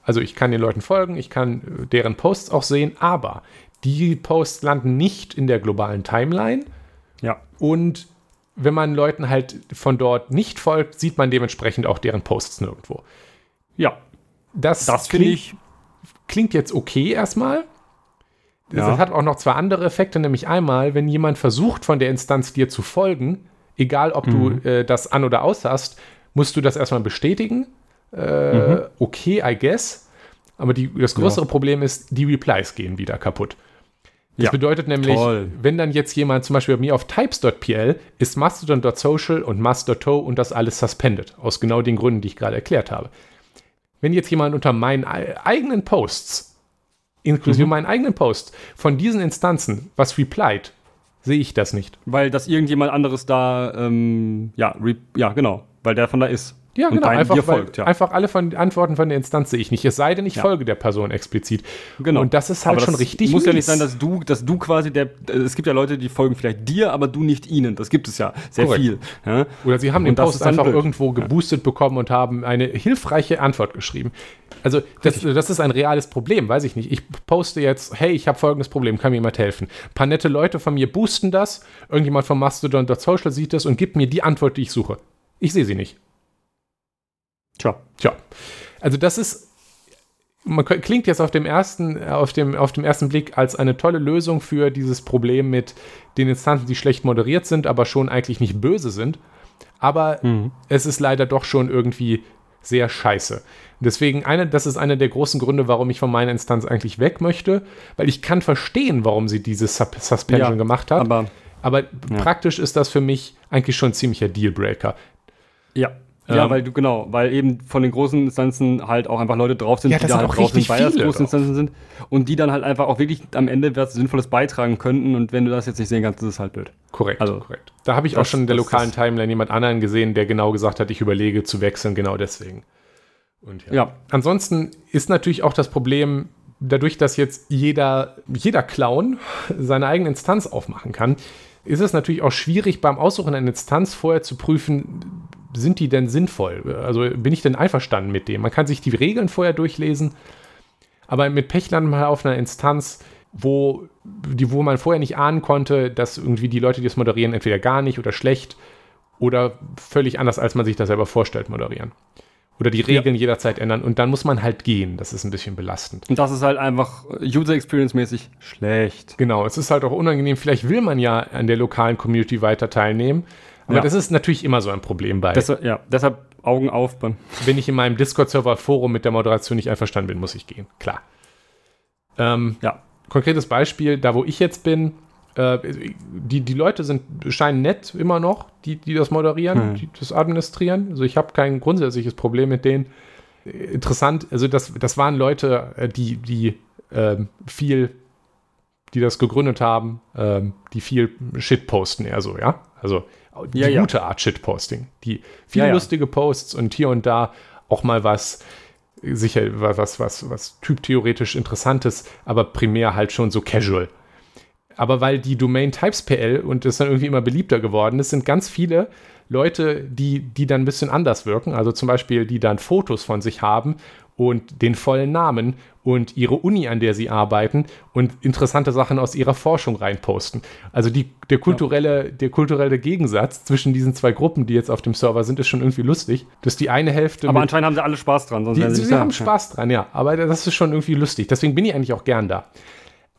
Also ich kann den Leuten folgen, ich kann deren Posts auch sehen, aber die Posts landen nicht in der globalen Timeline. Ja. Und wenn man Leuten halt von dort nicht folgt, sieht man dementsprechend auch deren Posts nirgendwo. Ja. Das, das finde ich. Klingt jetzt okay erstmal. Das ja. hat auch noch zwei andere Effekte, nämlich einmal, wenn jemand versucht, von der Instanz dir zu folgen, egal ob mhm. du äh, das an oder aus hast, musst du das erstmal bestätigen. Äh, mhm. Okay, I guess. Aber die, das größere ja. Problem ist, die Replies gehen wieder kaputt. Das ja, bedeutet nämlich, toll. wenn dann jetzt jemand zum Beispiel bei mir auf types.pl ist mastodon.social und mast.to und das alles suspended. Aus genau den Gründen, die ich gerade erklärt habe. Wenn jetzt jemand unter meinen eigenen Posts, inklusive mhm. meinen eigenen Posts, von diesen Instanzen was replied, sehe ich das nicht. Weil das irgendjemand anderes da, ähm, ja, ja, genau, weil der von da ist. Ja, genau. Einfach, folgt, ja. einfach alle von Antworten von der Instanz sehe ich nicht. Es sei denn, ich ja. folge der Person explizit. Genau. Und das ist halt aber schon richtig. Muss mies. ja nicht sein, dass du, dass du quasi der. Es gibt ja Leute, die folgen vielleicht dir, aber du nicht ihnen. Das gibt es ja sehr Korrekt. viel. Ja? Oder sie haben und den Post einfach blöd. irgendwo geboostet bekommen und haben eine hilfreiche Antwort geschrieben. Also das, das, ist ein reales Problem, weiß ich nicht. Ich poste jetzt, hey, ich habe folgendes Problem, kann mir jemand helfen? Ein paar nette Leute von mir boosten das, irgendjemand von Mastodon.social sieht das und gibt mir die Antwort, die ich suche. Ich sehe sie nicht. Tja. Tja. Also das ist, man klingt jetzt auf dem ersten, auf dem, auf dem ersten Blick als eine tolle Lösung für dieses Problem mit den Instanzen, die schlecht moderiert sind, aber schon eigentlich nicht böse sind. Aber mhm. es ist leider doch schon irgendwie sehr scheiße. Deswegen, eine, das ist einer der großen Gründe, warum ich von meiner Instanz eigentlich weg möchte, weil ich kann verstehen, warum sie diese Sub Suspension ja, gemacht hat. Aber, aber ja. praktisch ist das für mich eigentlich schon ein ziemlicher Dealbreaker. Ja, ja, ähm, weil du, genau, weil eben von den großen Instanzen halt auch einfach Leute drauf sind, ja, die da halt drauf sind, weil das große Instanzen sind und die dann halt einfach auch wirklich am Ende was Sinnvolles beitragen könnten und wenn du das jetzt nicht sehen kannst, ist es halt blöd. Korrekt, also, korrekt. Da habe ich das, auch schon in der lokalen Timeline jemand anderen gesehen, der genau gesagt hat, ich überlege zu wechseln, genau deswegen. Und ja. ja. Ansonsten ist natürlich auch das Problem, dadurch, dass jetzt jeder, jeder Clown seine eigene Instanz aufmachen kann, ist es natürlich auch schwierig beim Aussuchen einer Instanz vorher zu prüfen, sind die denn sinnvoll? Also bin ich denn einverstanden mit dem? Man kann sich die Regeln vorher durchlesen, aber mit Pech landet man auf einer Instanz, wo, die, wo man vorher nicht ahnen konnte, dass irgendwie die Leute, die es moderieren, entweder gar nicht oder schlecht oder völlig anders, als man sich das selber vorstellt, moderieren. Oder die Regeln ja. jederzeit ändern und dann muss man halt gehen. Das ist ein bisschen belastend. Und das ist halt einfach User Experience-mäßig schlecht. Genau, es ist halt auch unangenehm. Vielleicht will man ja an der lokalen Community weiter teilnehmen, aber ja. das ist natürlich immer so ein Problem bei. Deshalb, ja, deshalb Augen auf. Wenn ich in meinem Discord-Server-Forum mit der Moderation nicht einverstanden bin, muss ich gehen. Klar. Ähm, ja. Konkretes Beispiel, da wo ich jetzt bin, äh, die, die Leute sind, scheinen nett immer noch, die, die das moderieren, hm. die das administrieren. Also ich habe kein grundsätzliches Problem mit denen. Interessant, also das, das waren Leute, äh, die, die äh, viel, die das gegründet haben, äh, die viel Shit posten, eher so, ja. Also die ja, gute ja. Art Shitposting. Die viele ja, lustige Posts und hier und da auch mal was sicher was, was, was typtheoretisch Interessantes, aber primär halt schon so casual. Aber weil die Domain Types PL und das dann irgendwie immer beliebter geworden ist, sind ganz viele Leute, die, die dann ein bisschen anders wirken, also zum Beispiel, die dann Fotos von sich haben und den vollen Namen und ihre Uni, an der sie arbeiten und interessante Sachen aus ihrer Forschung reinposten. Also die, der, kulturelle, ja. der kulturelle Gegensatz zwischen diesen zwei Gruppen, die jetzt auf dem Server sind, ist schon irgendwie lustig. Dass die eine Hälfte. Aber anscheinend haben sie alle Spaß dran. Sonst die, sie, sie haben Spaß dran, ja. Aber das ist schon irgendwie lustig. Deswegen bin ich eigentlich auch gern da.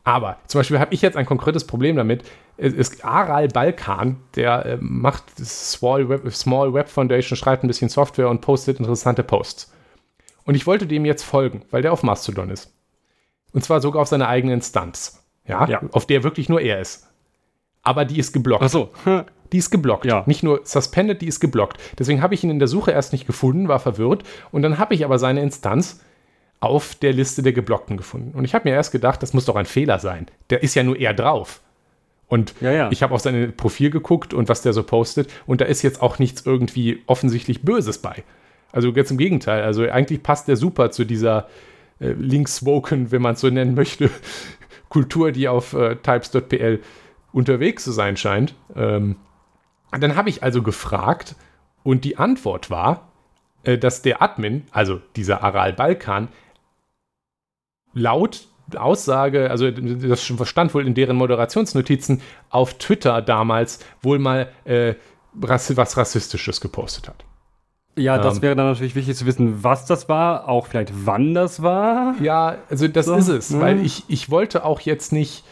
Aber zum Beispiel habe ich jetzt ein konkretes Problem damit. Es ist Aral Balkan, der äh, macht Small Web, Small Web Foundation, schreibt ein bisschen Software und postet interessante Posts. Und ich wollte dem jetzt folgen, weil der auf Mastodon ist. Und zwar sogar auf seiner eigenen Instanz. Ja, ja. auf der wirklich nur er ist. Aber die ist geblockt. Ach so. Die ist geblockt. Ja. Nicht nur suspended, die ist geblockt. Deswegen habe ich ihn in der Suche erst nicht gefunden, war verwirrt. Und dann habe ich aber seine Instanz auf der Liste der Geblockten gefunden. Und ich habe mir erst gedacht, das muss doch ein Fehler sein. Der ist ja nur er drauf. Und ja, ja. ich habe auf sein Profil geguckt und was der so postet. Und da ist jetzt auch nichts irgendwie offensichtlich Böses bei. Also ganz im Gegenteil. Also eigentlich passt der super zu dieser äh, linkswoken, wenn man es so nennen möchte, (laughs) Kultur, die auf äh, types.pl unterwegs zu sein scheint. Ähm, dann habe ich also gefragt und die Antwort war, äh, dass der Admin, also dieser Aral Balkan, laut Aussage, also das stand wohl in deren Moderationsnotizen, auf Twitter damals wohl mal äh, was Rassistisches gepostet hat. Ja, das ähm, wäre dann natürlich wichtig zu wissen, was das war, auch vielleicht wann das war. Ja, also das so, ist es, ne? weil ich, ich wollte auch jetzt nicht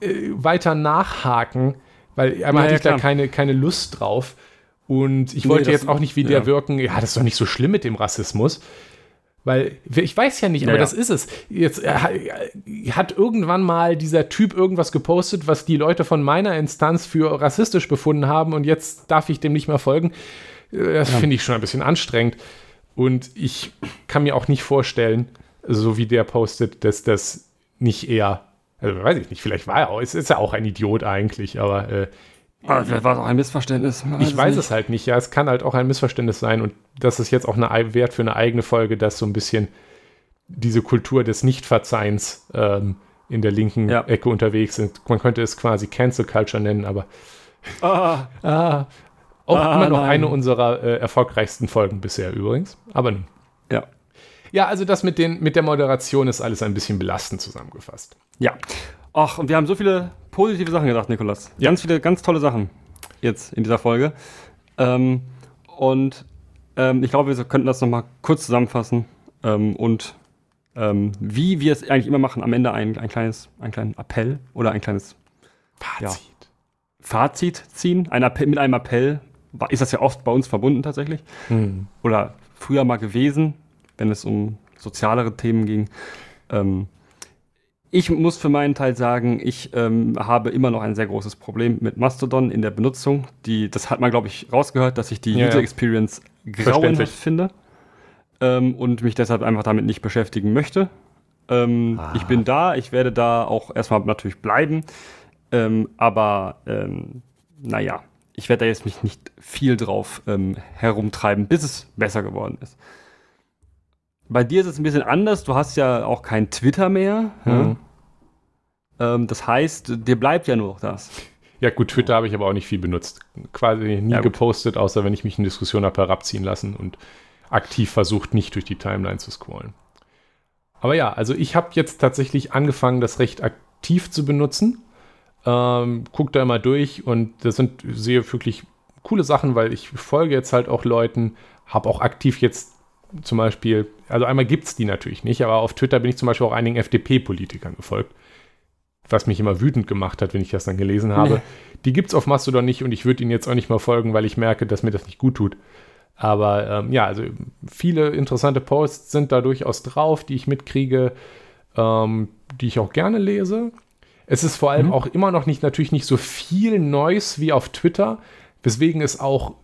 äh, weiter nachhaken, weil einmal ja, hatte ich ja, da keine, keine Lust drauf und ich nee, wollte jetzt auch nicht wie ja. der wirken, ja, das ist doch nicht so schlimm mit dem Rassismus. Weil ich weiß ja nicht, aber ja, das ist es. Jetzt äh, hat irgendwann mal dieser Typ irgendwas gepostet, was die Leute von meiner Instanz für rassistisch befunden haben und jetzt darf ich dem nicht mehr folgen. Das ja. finde ich schon ein bisschen anstrengend. Und ich kann mir auch nicht vorstellen, so wie der postet, dass das nicht eher, also weiß ich nicht, vielleicht war er auch, es ist ja auch ein Idiot eigentlich, aber äh, vielleicht war es auch ein Missverständnis. ich weiß nicht. es halt nicht. Ja, es kann halt auch ein Missverständnis sein. Und das ist jetzt auch eine Wert für eine eigene Folge, dass so ein bisschen diese Kultur des Nichtverzeihens ähm, in der linken ja. Ecke unterwegs sind. Man könnte es quasi Cancel Culture nennen, aber ah. (laughs) ah, auch ah, immer noch nein. eine unserer äh, erfolgreichsten Folgen bisher übrigens. Aber nun. Ja. Ja, also das mit, den, mit der Moderation ist alles ein bisschen belastend zusammengefasst. Ja. Ach, und wir haben so viele positive Sachen gedacht, Nikolas. Ja. Ganz viele, ganz tolle Sachen jetzt in dieser Folge. Ähm, und ähm, ich glaube, wir könnten das nochmal kurz zusammenfassen ähm, und ähm, wie wir es eigentlich immer machen, am Ende ein, ein kleines, einen kleinen Appell oder ein kleines Fazit. Ja, Fazit ziehen, ein Appell, mit einem Appell ist das ja oft bei uns verbunden tatsächlich. Hm. Oder früher mal gewesen, wenn es um sozialere Themen ging. Ähm, ich muss für meinen Teil sagen, ich ähm, habe immer noch ein sehr großes Problem mit Mastodon in der Benutzung. Die, das hat man, glaube ich, rausgehört, dass ich die ja, User Experience grauenhaft finde ähm, und mich deshalb einfach damit nicht beschäftigen möchte. Ähm, ah. Ich bin da, ich werde da auch erstmal natürlich bleiben. Ähm, aber ähm, naja, ich werde da jetzt mich nicht viel drauf ähm, herumtreiben, bis es besser geworden ist. Bei dir ist es ein bisschen anders. Du hast ja auch kein Twitter mehr. Mhm. Ja? Ähm, das heißt, dir bleibt ja nur noch das. Ja, gut, Twitter habe ich aber auch nicht viel benutzt. Quasi nie ja, gepostet, außer wenn ich mich in Diskussion habe herabziehen lassen und aktiv versucht, nicht durch die Timeline zu scrollen. Aber ja, also ich habe jetzt tatsächlich angefangen, das recht aktiv zu benutzen. Ähm, guck da immer durch und das sind sehr wirklich coole Sachen, weil ich folge jetzt halt auch Leuten, habe auch aktiv jetzt zum Beispiel, also einmal gibt es die natürlich nicht, aber auf Twitter bin ich zum Beispiel auch einigen FDP-Politikern gefolgt. Was mich immer wütend gemacht hat, wenn ich das dann gelesen habe. Nee. Die gibt es auf Mastodon nicht und ich würde ihnen jetzt auch nicht mal folgen, weil ich merke, dass mir das nicht gut tut. Aber ähm, ja, also viele interessante Posts sind da durchaus drauf, die ich mitkriege, ähm, die ich auch gerne lese. Es ist vor allem mhm. auch immer noch nicht, natürlich nicht so viel Neues wie auf Twitter, weswegen es auch,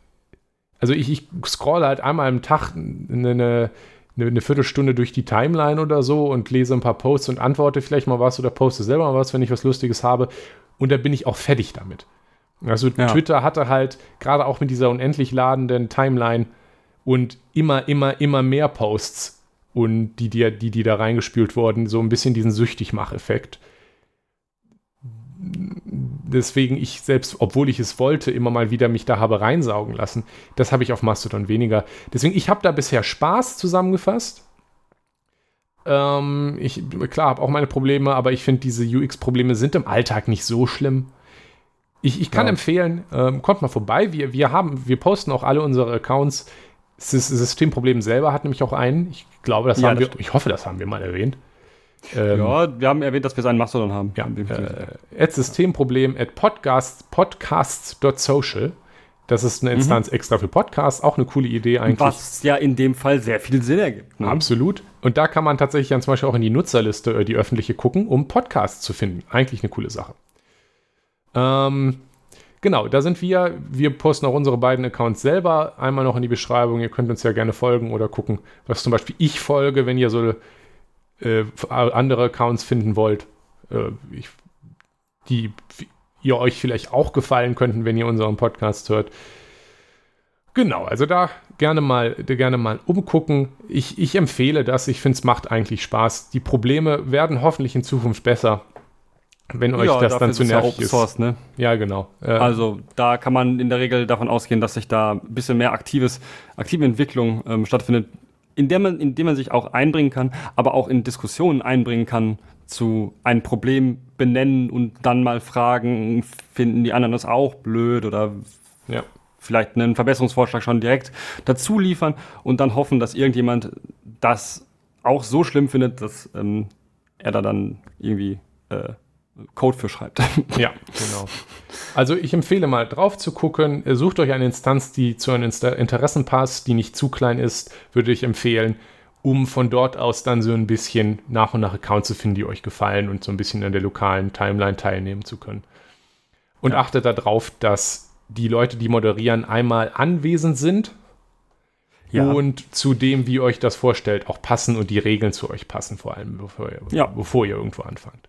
also ich, ich scrolle halt einmal am Tag eine, eine, eine, Viertelstunde durch die Timeline oder so und lese ein paar Posts und antworte vielleicht mal was oder poste selber mal was, wenn ich was Lustiges habe. Und da bin ich auch fertig damit. Also ja. Twitter hatte halt gerade auch mit dieser unendlich ladenden Timeline und immer, immer, immer mehr Posts und die, die, die, die da reingespült wurden, so ein bisschen diesen Süchtigmach-Effekt deswegen ich selbst, obwohl ich es wollte, immer mal wieder mich da habe reinsaugen lassen. Das habe ich auf Mastodon weniger. Deswegen, ich habe da bisher Spaß zusammengefasst. Ähm, ich, klar, habe auch meine Probleme, aber ich finde, diese UX-Probleme sind im Alltag nicht so schlimm. Ich, ich kann ja. empfehlen, ähm, kommt mal vorbei. Wir, wir, haben, wir posten auch alle unsere Accounts. Das Systemproblem selber hat nämlich auch einen. Ich glaube, das ja, haben das wir, stimmt. ich hoffe, das haben wir mal erwähnt. Ähm, ja, wir haben erwähnt, dass wir seinen Mastodon haben. Ja, äh, at Systemproblem at podcast, podcasts.social. Das ist eine Instanz mhm. extra für Podcasts, auch eine coole Idee eigentlich. Was ja in dem Fall sehr viel Sinn ergibt. Ne? Absolut. Und da kann man tatsächlich dann zum Beispiel auch in die Nutzerliste, äh, die öffentliche, gucken, um Podcasts zu finden. Eigentlich eine coole Sache. Ähm, genau, da sind wir. Wir posten auch unsere beiden Accounts selber einmal noch in die Beschreibung. Ihr könnt uns ja gerne folgen oder gucken, was zum Beispiel ich folge, wenn ihr so äh, andere Accounts finden wollt, äh, ich, die ihr euch vielleicht auch gefallen könnten, wenn ihr unseren Podcast hört. Genau, also da gerne mal, gerne mal umgucken. Ich, ich empfehle das. Ich finde, es macht eigentlich Spaß. Die Probleme werden hoffentlich in Zukunft besser, wenn euch ja, das dann zu nervig ist. Source, ne? Ja, genau. Äh, also da kann man in der Regel davon ausgehen, dass sich da ein bisschen mehr aktives, aktive Entwicklung ähm, stattfindet, in der man, in dem man sich auch einbringen kann, aber auch in Diskussionen einbringen kann zu einem Problem benennen und dann mal fragen, finden die anderen das auch blöd oder ja. vielleicht einen Verbesserungsvorschlag schon direkt dazu liefern und dann hoffen, dass irgendjemand das auch so schlimm findet, dass ähm, er da dann irgendwie äh, Code für schreibt. (laughs) Ja, genau. Also ich empfehle mal drauf zu gucken. Sucht euch eine Instanz, die zu euren Interessen passt, die nicht zu klein ist, würde ich empfehlen, um von dort aus dann so ein bisschen nach und nach Accounts zu finden, die euch gefallen und so ein bisschen an der lokalen Timeline teilnehmen zu können. Und ja. achtet darauf, dass die Leute, die moderieren, einmal anwesend sind ja. und zu dem, wie euch das vorstellt, auch passen und die Regeln zu euch passen, vor allem bevor ihr, ja. bevor ihr irgendwo anfangt.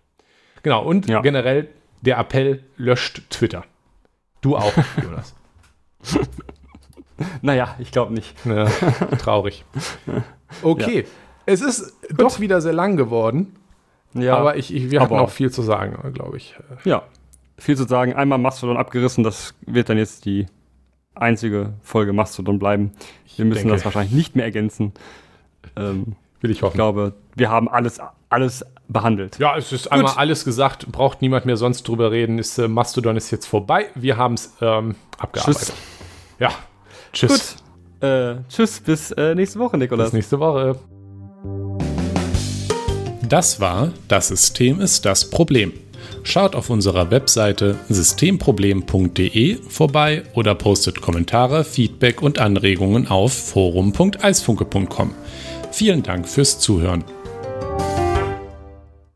Genau, und ja. generell der Appell, löscht Twitter. Du auch, (laughs) Jonas. naja, ich glaube nicht. Ja, traurig. (laughs) Okay, ja. es ist Gut. doch wieder sehr lang geworden. Ja, aber ich, ich wir haben auch viel zu sagen, glaube ich. Ja, viel zu sagen. Einmal Mastodon abgerissen, das wird dann jetzt die einzige Folge Mastodon bleiben. Wir müssen denke. das wahrscheinlich nicht mehr ergänzen. Ähm, Will ich hoffen. Ich glaube, wir haben alles, alles behandelt. Ja, es ist Gut. einmal alles gesagt, braucht niemand mehr sonst drüber reden. Ist, äh, Mastodon ist jetzt vorbei. Wir haben es ähm, abgearbeitet. Tschüss. Ja, tschüss. Gut. Äh, tschüss, bis äh, nächste Woche, Nikolas. Bis nächste Woche. Das war Das System ist das Problem. Schaut auf unserer Webseite systemproblem.de vorbei oder postet Kommentare, Feedback und Anregungen auf forum.eisfunke.com. Vielen Dank fürs Zuhören.